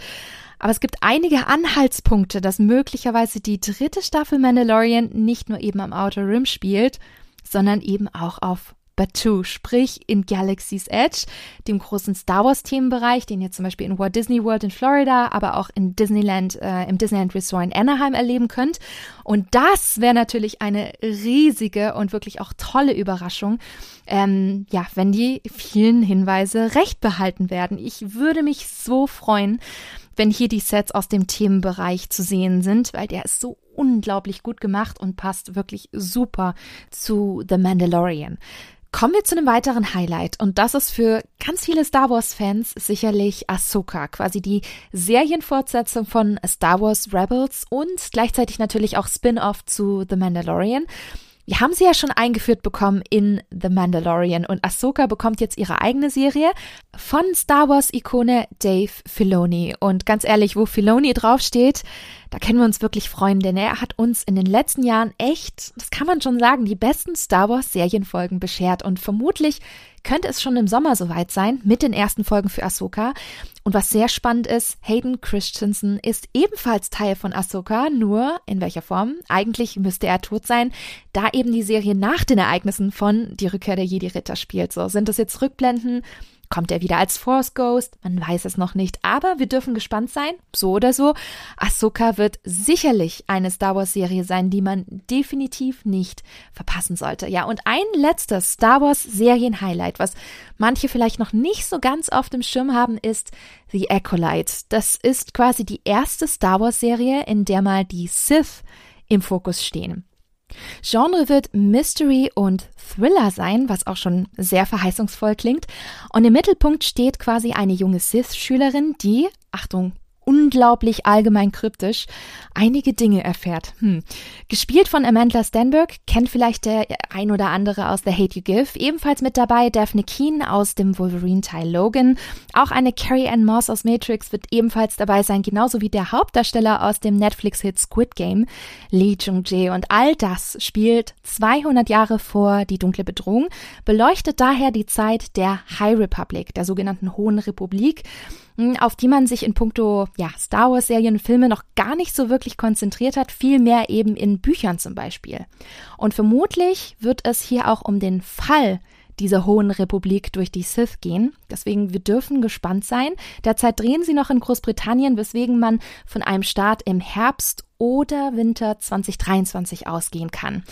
aber es gibt einige Anhaltspunkte, dass möglicherweise die dritte Staffel Mandalorian nicht nur eben am Outer Rim spielt, sondern eben auch auf Batuu, sprich in Galaxy's Edge, dem großen Star Wars Themenbereich, den ihr zum Beispiel in Walt Disney World in Florida, aber auch in Disneyland, äh, im Disneyland Resort in Anaheim erleben könnt. Und das wäre natürlich eine riesige und wirklich auch tolle Überraschung, ähm, ja, wenn die vielen Hinweise recht behalten werden. Ich würde mich so freuen, wenn hier die Sets aus dem Themenbereich zu sehen sind, weil der ist so unglaublich gut gemacht und passt wirklich super zu The Mandalorian. Kommen wir zu einem weiteren Highlight und das ist für ganz viele Star Wars Fans sicherlich Ahsoka, quasi die Serienfortsetzung von Star Wars Rebels und gleichzeitig natürlich auch Spin-off zu The Mandalorian. Haben sie ja schon eingeführt bekommen in The Mandalorian. Und Ahsoka bekommt jetzt ihre eigene Serie von Star Wars-Ikone Dave Filoni. Und ganz ehrlich, wo Filoni draufsteht, da können wir uns wirklich freuen, denn er hat uns in den letzten Jahren echt, das kann man schon sagen, die besten Star Wars Serienfolgen beschert. Und vermutlich könnte es schon im Sommer soweit sein mit den ersten Folgen für Ahsoka. Und was sehr spannend ist, Hayden Christensen ist ebenfalls Teil von Ahsoka, nur in welcher Form? Eigentlich müsste er tot sein, da eben die Serie nach den Ereignissen von Die Rückkehr der Jedi-Ritter spielt. So, sind das jetzt Rückblenden? Kommt er wieder als Force Ghost? Man weiß es noch nicht, aber wir dürfen gespannt sein. So oder so. Ahsoka wird sicherlich eine Star Wars Serie sein, die man definitiv nicht verpassen sollte. Ja, und ein letztes Star Wars Serien Highlight, was manche vielleicht noch nicht so ganz auf dem Schirm haben, ist The Acolyte. Das ist quasi die erste Star Wars Serie, in der mal die Sith im Fokus stehen. Genre wird Mystery und Thriller sein, was auch schon sehr verheißungsvoll klingt. Und im Mittelpunkt steht quasi eine junge Sith-Schülerin, die, Achtung, unglaublich allgemein kryptisch einige Dinge erfährt. Hm. Gespielt von Amanda Stenberg, kennt vielleicht der ein oder andere aus The Hate You Give. Ebenfalls mit dabei Daphne Keen aus dem Wolverine-Teil Logan. Auch eine Carrie Ann Moss aus Matrix wird ebenfalls dabei sein, genauso wie der Hauptdarsteller aus dem Netflix-Hit Squid Game, Lee Jung-jae. Und all das spielt 200 Jahre vor Die dunkle Bedrohung, beleuchtet daher die Zeit der High Republic, der sogenannten Hohen Republik auf die man sich in puncto ja, Star Wars Serien und Filme noch gar nicht so wirklich konzentriert hat, vielmehr eben in Büchern zum Beispiel. Und vermutlich wird es hier auch um den Fall dieser Hohen Republik durch die Sith gehen. Deswegen, wir dürfen gespannt sein. Derzeit drehen sie noch in Großbritannien, weswegen man von einem Start im Herbst oder Winter 2023 ausgehen kann.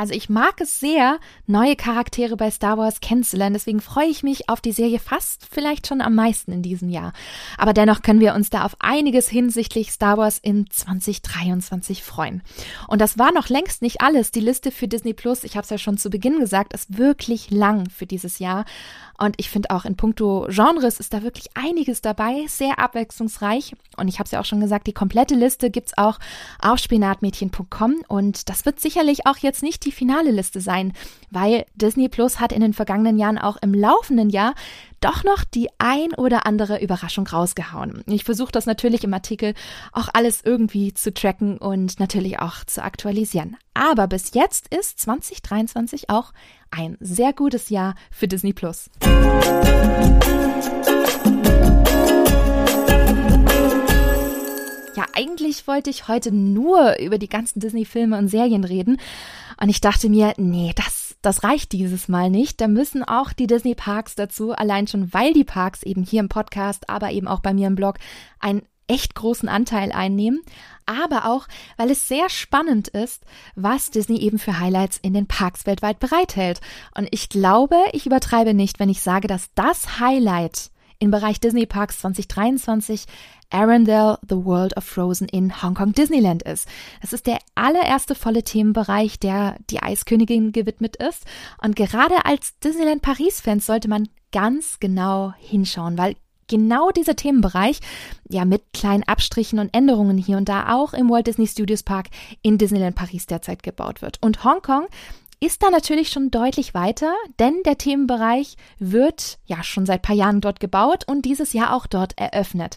Also ich mag es sehr, neue Charaktere bei Star Wars kennenzulernen. Deswegen freue ich mich auf die Serie fast vielleicht schon am meisten in diesem Jahr. Aber dennoch können wir uns da auf einiges hinsichtlich Star Wars in 2023 freuen. Und das war noch längst nicht alles. Die Liste für Disney Plus, ich habe es ja schon zu Beginn gesagt, ist wirklich lang für dieses Jahr. Und ich finde auch in puncto Genres ist da wirklich einiges dabei, sehr abwechslungsreich. Und ich habe es ja auch schon gesagt, die komplette Liste gibt's auch auf spinatmädchen.com. Und das wird sicherlich auch jetzt nicht die die finale Liste sein, weil Disney Plus hat in den vergangenen Jahren auch im laufenden Jahr doch noch die ein oder andere Überraschung rausgehauen. Ich versuche das natürlich im Artikel auch alles irgendwie zu tracken und natürlich auch zu aktualisieren. Aber bis jetzt ist 2023 auch ein sehr gutes Jahr für Disney Plus. Ja, eigentlich wollte ich heute nur über die ganzen Disney-Filme und Serien reden. Und ich dachte mir, nee, das, das reicht dieses Mal nicht. Da müssen auch die Disney-Parks dazu, allein schon, weil die Parks eben hier im Podcast, aber eben auch bei mir im Blog einen echt großen Anteil einnehmen. Aber auch, weil es sehr spannend ist, was Disney eben für Highlights in den Parks weltweit bereithält. Und ich glaube, ich übertreibe nicht, wenn ich sage, dass das Highlight im Bereich Disney Parks 2023 Arendelle, The World of Frozen in Hong Kong Disneyland ist. Das ist der allererste volle Themenbereich, der die Eiskönigin gewidmet ist. Und gerade als Disneyland Paris-Fans sollte man ganz genau hinschauen, weil genau dieser Themenbereich, ja mit kleinen Abstrichen und Änderungen hier und da auch im Walt Disney Studios Park in Disneyland Paris derzeit gebaut wird. Und Hongkong ist da natürlich schon deutlich weiter, denn der Themenbereich wird ja schon seit paar Jahren dort gebaut und dieses Jahr auch dort eröffnet.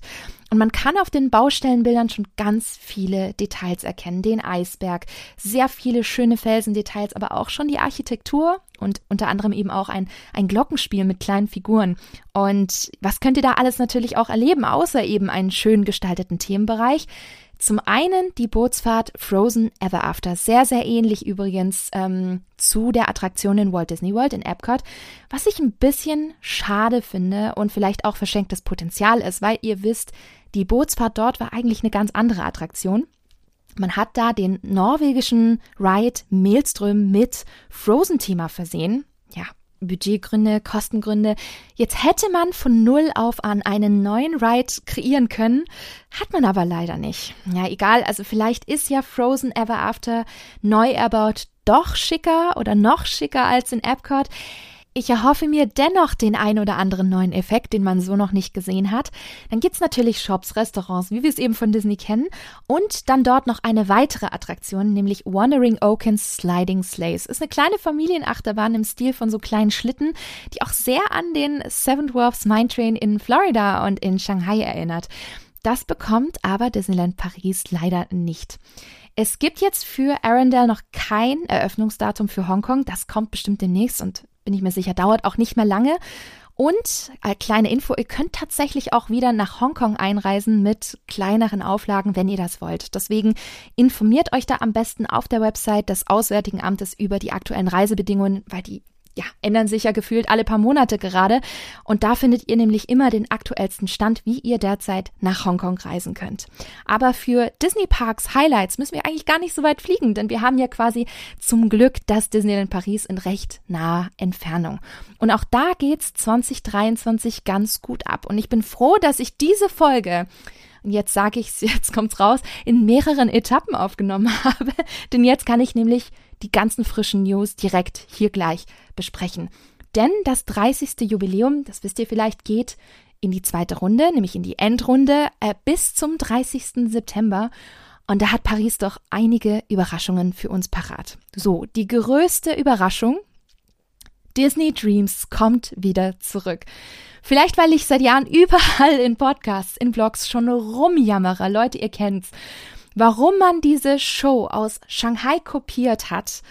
Und man kann auf den Baustellenbildern schon ganz viele Details erkennen. Den Eisberg, sehr viele schöne Felsendetails, aber auch schon die Architektur und unter anderem eben auch ein, ein Glockenspiel mit kleinen Figuren. Und was könnt ihr da alles natürlich auch erleben, außer eben einen schön gestalteten Themenbereich? Zum einen die Bootsfahrt Frozen Ever After, sehr, sehr ähnlich übrigens ähm, zu der Attraktion in Walt Disney World in Epcot, was ich ein bisschen schade finde und vielleicht auch verschenktes Potenzial ist, weil ihr wisst, die Bootsfahrt dort war eigentlich eine ganz andere Attraktion. Man hat da den norwegischen Ride Maelström mit Frozen-Thema versehen. Ja, Budgetgründe, Kostengründe. Jetzt hätte man von Null auf an einen neuen Ride kreieren können, hat man aber leider nicht. Ja, egal, also vielleicht ist ja Frozen Ever After neu erbaut doch schicker oder noch schicker als in Epcot. Ich erhoffe mir dennoch den ein oder anderen neuen Effekt, den man so noch nicht gesehen hat. Dann gibt's natürlich Shops, Restaurants, wie wir es eben von Disney kennen. Und dann dort noch eine weitere Attraktion, nämlich Wandering Oakens Sliding Sleighs. Ist eine kleine Familienachterbahn im Stil von so kleinen Schlitten, die auch sehr an den Seven Dwarfs Mine Train in Florida und in Shanghai erinnert. Das bekommt aber Disneyland Paris leider nicht. Es gibt jetzt für Arendelle noch kein Eröffnungsdatum für Hongkong. Das kommt bestimmt demnächst und bin ich mir sicher, dauert auch nicht mehr lange. Und äh, kleine Info, ihr könnt tatsächlich auch wieder nach Hongkong einreisen mit kleineren Auflagen, wenn ihr das wollt. Deswegen informiert euch da am besten auf der Website des Auswärtigen Amtes über die aktuellen Reisebedingungen, weil die ja, ändern sich ja gefühlt alle paar Monate gerade. Und da findet ihr nämlich immer den aktuellsten Stand, wie ihr derzeit nach Hongkong reisen könnt. Aber für Disney Parks Highlights müssen wir eigentlich gar nicht so weit fliegen, denn wir haben ja quasi zum Glück das Disneyland Paris in recht naher Entfernung. Und auch da geht's 2023 ganz gut ab. Und ich bin froh, dass ich diese Folge und jetzt sage ich es, jetzt kommt's raus, in mehreren Etappen aufgenommen habe. Denn jetzt kann ich nämlich die ganzen frischen News direkt hier gleich besprechen. Denn das 30. Jubiläum, das wisst ihr vielleicht, geht in die zweite Runde, nämlich in die Endrunde äh, bis zum 30. September. Und da hat Paris doch einige Überraschungen für uns parat. So, die größte Überraschung, Disney Dreams kommt wieder zurück. Vielleicht, weil ich seit Jahren überall in Podcasts, in Blogs schon rumjammere. Leute, ihr kennt's. Warum man diese Show aus Shanghai kopiert hat,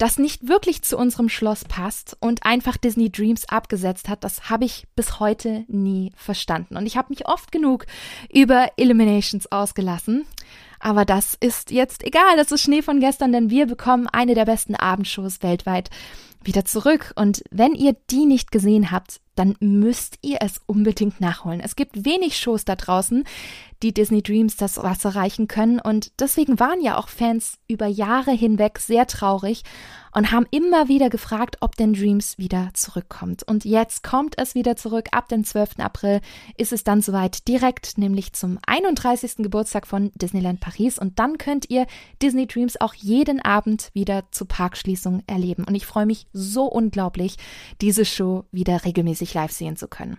das nicht wirklich zu unserem Schloss passt und einfach Disney Dreams abgesetzt hat, das habe ich bis heute nie verstanden. Und ich habe mich oft genug über Eliminations ausgelassen. Aber das ist jetzt egal, das ist Schnee von gestern, denn wir bekommen eine der besten Abendshows weltweit wieder zurück. Und wenn ihr die nicht gesehen habt, dann müsst ihr es unbedingt nachholen. Es gibt wenig Shows da draußen, die Disney Dreams das Wasser reichen können. Und deswegen waren ja auch Fans über Jahre hinweg sehr traurig und haben immer wieder gefragt, ob denn Dreams wieder zurückkommt. Und jetzt kommt es wieder zurück. Ab dem 12. April ist es dann soweit direkt, nämlich zum 31. Geburtstag von Disneyland Paris. Und dann könnt ihr Disney Dreams auch jeden Abend wieder zur Parkschließung erleben. Und ich freue mich so unglaublich, diese Show wieder regelmäßig live sehen zu können.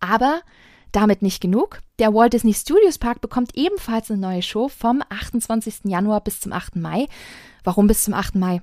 Aber damit nicht genug. Der Walt Disney Studios Park bekommt ebenfalls eine neue Show vom 28. Januar bis zum 8. Mai. Warum bis zum 8. Mai?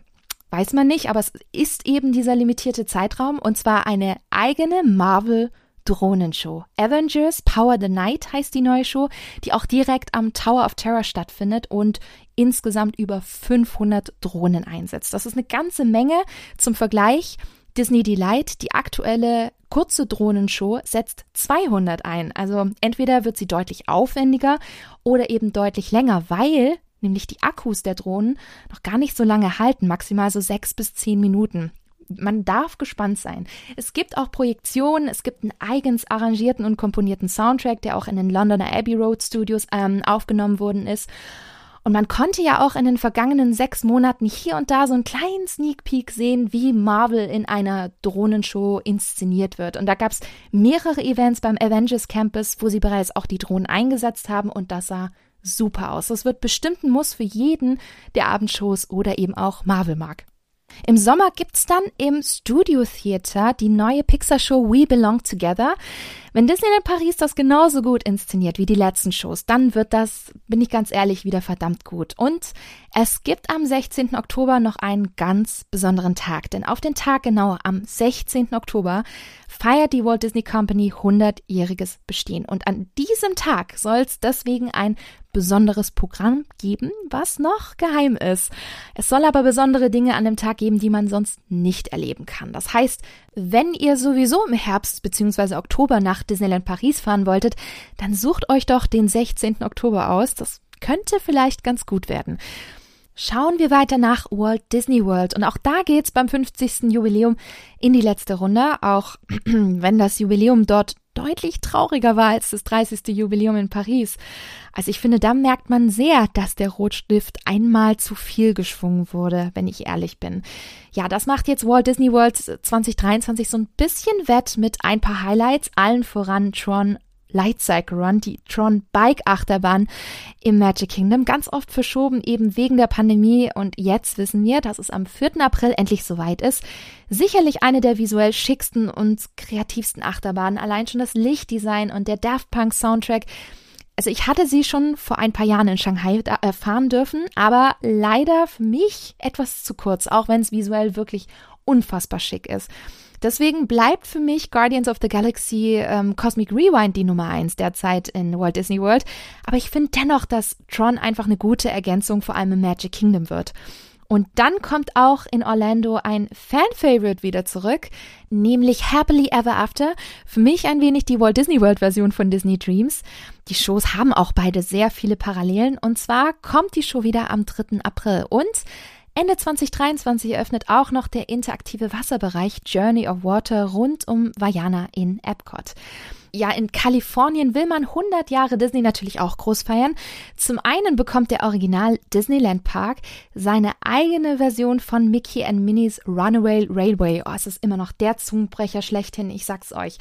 weiß man nicht, aber es ist eben dieser limitierte Zeitraum und zwar eine eigene Marvel Drohnenshow. Avengers Power the Night heißt die neue Show, die auch direkt am Tower of Terror stattfindet und insgesamt über 500 Drohnen einsetzt. Das ist eine ganze Menge. Zum Vergleich, Disney Delight, die aktuelle kurze Drohnenshow, setzt 200 ein. Also entweder wird sie deutlich aufwendiger oder eben deutlich länger, weil nämlich die Akkus der Drohnen noch gar nicht so lange halten, maximal so sechs bis zehn Minuten man darf gespannt sein. Es gibt auch Projektionen, es gibt einen eigens arrangierten und komponierten Soundtrack, der auch in den Londoner Abbey Road Studios ähm, aufgenommen worden ist. Und man konnte ja auch in den vergangenen sechs Monaten hier und da so einen kleinen Sneak Peek sehen, wie Marvel in einer Drohnenshow inszeniert wird. Und da gab es mehrere Events beim Avengers Campus, wo sie bereits auch die Drohnen eingesetzt haben und das sah super aus. Das wird bestimmt ein Muss für jeden, der Abendshows oder eben auch Marvel mag. Im Sommer gibt's dann im Studio Theater die neue Pixar-Show We Belong Together. Wenn Disneyland Paris das genauso gut inszeniert wie die letzten Shows, dann wird das, bin ich ganz ehrlich, wieder verdammt gut. Und es gibt am 16. Oktober noch einen ganz besonderen Tag, denn auf den Tag genau am 16. Oktober feiert die Walt Disney Company 100-jähriges Bestehen. Und an diesem Tag soll es deswegen ein besonderes Programm geben, was noch geheim ist. Es soll aber besondere Dinge an dem Tag geben, die man sonst nicht erleben kann. Das heißt, wenn ihr sowieso im Herbst bzw. Oktober nach Disneyland Paris fahren wolltet, dann sucht euch doch den 16. Oktober aus. Das könnte vielleicht ganz gut werden. Schauen wir weiter nach Walt Disney World. Und auch da geht's beim 50. Jubiläum in die letzte Runde, auch wenn das Jubiläum dort deutlich trauriger war als das 30. Jubiläum in Paris. Also ich finde, da merkt man sehr, dass der Rotstift einmal zu viel geschwungen wurde, wenn ich ehrlich bin. Ja, das macht jetzt Walt Disney World 2023 so ein bisschen wett mit ein paar Highlights, allen voran Tron Light Cycle Run, die Tron Bike Achterbahn im Magic Kingdom, ganz oft verschoben eben wegen der Pandemie und jetzt wissen wir, dass es am 4. April endlich soweit ist. Sicherlich eine der visuell schicksten und kreativsten Achterbahnen, allein schon das Lichtdesign und der Daft Punk Soundtrack. Also ich hatte sie schon vor ein paar Jahren in Shanghai erfahren dürfen, aber leider für mich etwas zu kurz, auch wenn es visuell wirklich unfassbar schick ist. Deswegen bleibt für mich Guardians of the Galaxy ähm, Cosmic Rewind die Nummer eins derzeit in Walt Disney World. Aber ich finde dennoch, dass Tron einfach eine gute Ergänzung vor allem im Magic Kingdom wird. Und dann kommt auch in Orlando ein Fan-Favorite wieder zurück, nämlich Happily Ever After. Für mich ein wenig die Walt Disney World Version von Disney Dreams. Die Shows haben auch beide sehr viele Parallelen. Und zwar kommt die Show wieder am 3. April. Und Ende 2023 eröffnet auch noch der interaktive Wasserbereich Journey of Water rund um Vajana in Epcot. Ja, in Kalifornien will man 100 Jahre Disney natürlich auch groß feiern. Zum einen bekommt der Original Disneyland Park seine eigene Version von Mickey and Minnie's Runaway Railway. Oh, es ist immer noch der Zungenbrecher schlechthin, ich sag's euch.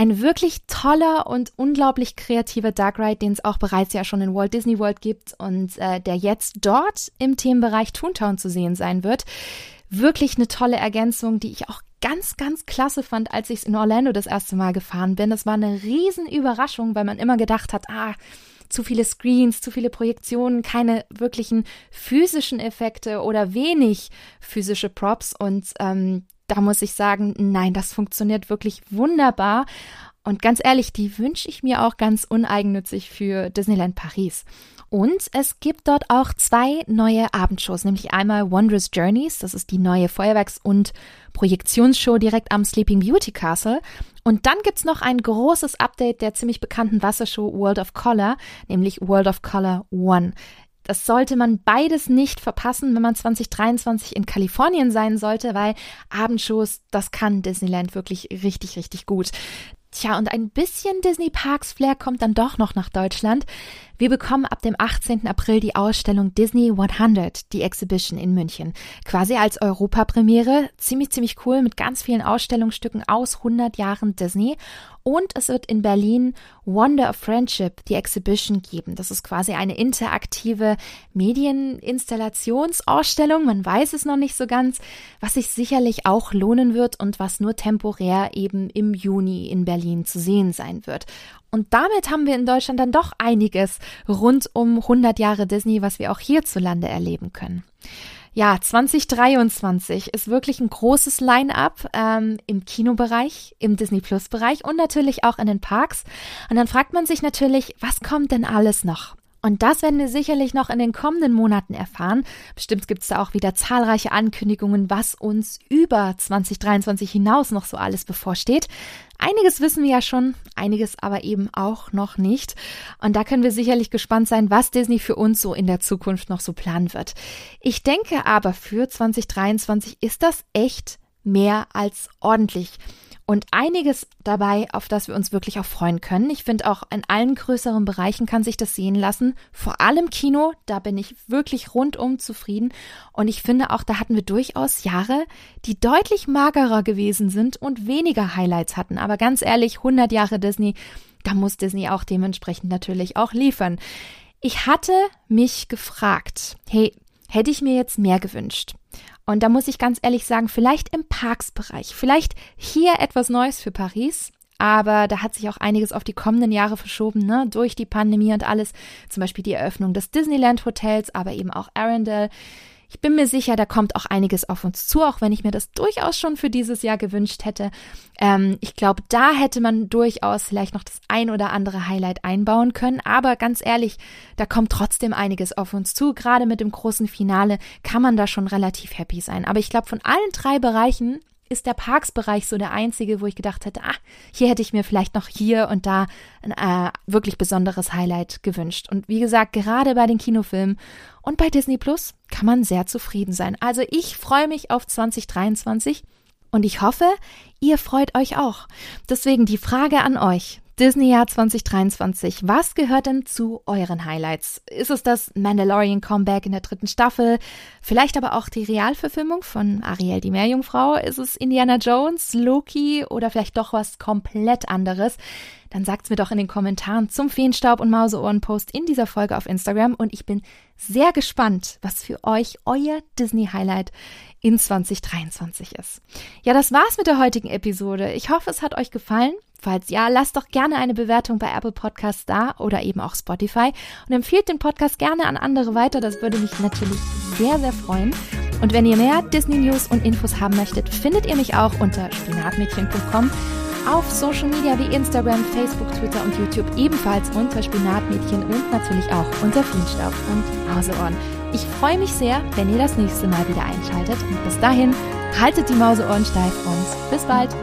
Ein wirklich toller und unglaublich kreativer Dark Ride, den es auch bereits ja schon in Walt Disney World gibt und äh, der jetzt dort im Themenbereich Toontown zu sehen sein wird. Wirklich eine tolle Ergänzung, die ich auch ganz, ganz klasse fand, als ich es in Orlando das erste Mal gefahren bin. Das war eine riesen Überraschung, weil man immer gedacht hat, ah, zu viele Screens, zu viele Projektionen, keine wirklichen physischen Effekte oder wenig physische Props. Und ähm, da muss ich sagen, nein, das funktioniert wirklich wunderbar. Und ganz ehrlich, die wünsche ich mir auch ganz uneigennützig für Disneyland Paris. Und es gibt dort auch zwei neue Abendshows, nämlich einmal Wondrous Journeys, das ist die neue Feuerwerks- und Projektionsshow direkt am Sleeping Beauty Castle. Und dann gibt's noch ein großes Update der ziemlich bekannten Wassershow World of Color, nämlich World of Color One. Das sollte man beides nicht verpassen, wenn man 2023 in Kalifornien sein sollte, weil Abendshows, das kann Disneyland wirklich richtig, richtig gut. Tja, und ein bisschen Disney Parks Flair kommt dann doch noch nach Deutschland. Wir bekommen ab dem 18. April die Ausstellung Disney 100, die Exhibition in München. Quasi als Europapremiere. Ziemlich, ziemlich cool mit ganz vielen Ausstellungsstücken aus 100 Jahren Disney. Und es wird in Berlin Wonder of Friendship, die Exhibition geben. Das ist quasi eine interaktive Medieninstallationsausstellung. Man weiß es noch nicht so ganz, was sich sicherlich auch lohnen wird und was nur temporär eben im Juni in Berlin zu sehen sein wird. Und damit haben wir in Deutschland dann doch einiges rund um 100 Jahre Disney, was wir auch hierzulande erleben können. Ja, 2023 ist wirklich ein großes Line-up ähm, im Kinobereich, im Disney Plus Bereich und natürlich auch in den Parks. Und dann fragt man sich natürlich, was kommt denn alles noch? Und das werden wir sicherlich noch in den kommenden Monaten erfahren. Bestimmt gibt es da auch wieder zahlreiche Ankündigungen, was uns über 2023 hinaus noch so alles bevorsteht. Einiges wissen wir ja schon, einiges aber eben auch noch nicht. Und da können wir sicherlich gespannt sein, was Disney für uns so in der Zukunft noch so planen wird. Ich denke aber für 2023 ist das echt mehr als ordentlich und einiges dabei, auf das wir uns wirklich auch freuen können. Ich finde auch in allen größeren Bereichen kann sich das sehen lassen. Vor allem Kino, da bin ich wirklich rundum zufrieden. Und ich finde auch, da hatten wir durchaus Jahre, die deutlich magerer gewesen sind und weniger Highlights hatten. Aber ganz ehrlich, 100 Jahre Disney, da muss Disney auch dementsprechend natürlich auch liefern. Ich hatte mich gefragt, hey, hätte ich mir jetzt mehr gewünscht? Und da muss ich ganz ehrlich sagen, vielleicht im Parksbereich, vielleicht hier etwas Neues für Paris. Aber da hat sich auch einiges auf die kommenden Jahre verschoben, ne? Durch die Pandemie und alles. Zum Beispiel die Eröffnung des Disneyland Hotels, aber eben auch Arendelle. Ich bin mir sicher, da kommt auch einiges auf uns zu, auch wenn ich mir das durchaus schon für dieses Jahr gewünscht hätte. Ähm, ich glaube, da hätte man durchaus vielleicht noch das ein oder andere Highlight einbauen können. Aber ganz ehrlich, da kommt trotzdem einiges auf uns zu. Gerade mit dem großen Finale kann man da schon relativ happy sein. Aber ich glaube, von allen drei Bereichen ist der Parksbereich so der einzige, wo ich gedacht hätte, ah, hier hätte ich mir vielleicht noch hier und da ein äh, wirklich besonderes Highlight gewünscht. Und wie gesagt, gerade bei den Kinofilmen und bei Disney Plus kann man sehr zufrieden sein. Also ich freue mich auf 2023 und ich hoffe, ihr freut euch auch. Deswegen die Frage an euch. Disney-Jahr 2023. Was gehört denn zu euren Highlights? Ist es das Mandalorian Comeback in der dritten Staffel? Vielleicht aber auch die Realverfilmung von Ariel die Meerjungfrau? Ist es Indiana Jones, Loki oder vielleicht doch was komplett anderes? Dann sagt's mir doch in den Kommentaren zum Feenstaub und Mauseohren-Post in dieser Folge auf Instagram und ich bin sehr gespannt, was für euch euer Disney-Highlight in 2023 ist. Ja, das war's mit der heutigen Episode. Ich hoffe, es hat euch gefallen. Falls ja, lasst doch gerne eine Bewertung bei Apple Podcasts da oder eben auch Spotify und empfiehlt den Podcast gerne an andere weiter. Das würde mich natürlich sehr, sehr freuen. Und wenn ihr mehr Disney News und Infos haben möchtet, findet ihr mich auch unter spinatmädchen.com auf Social Media wie Instagram, Facebook, Twitter und YouTube ebenfalls unter Spinatmädchen und natürlich auch unter Feenstaub und Mauseohren. Ich freue mich sehr, wenn ihr das nächste Mal wieder einschaltet und bis dahin haltet die Mauseohren steif und bis bald.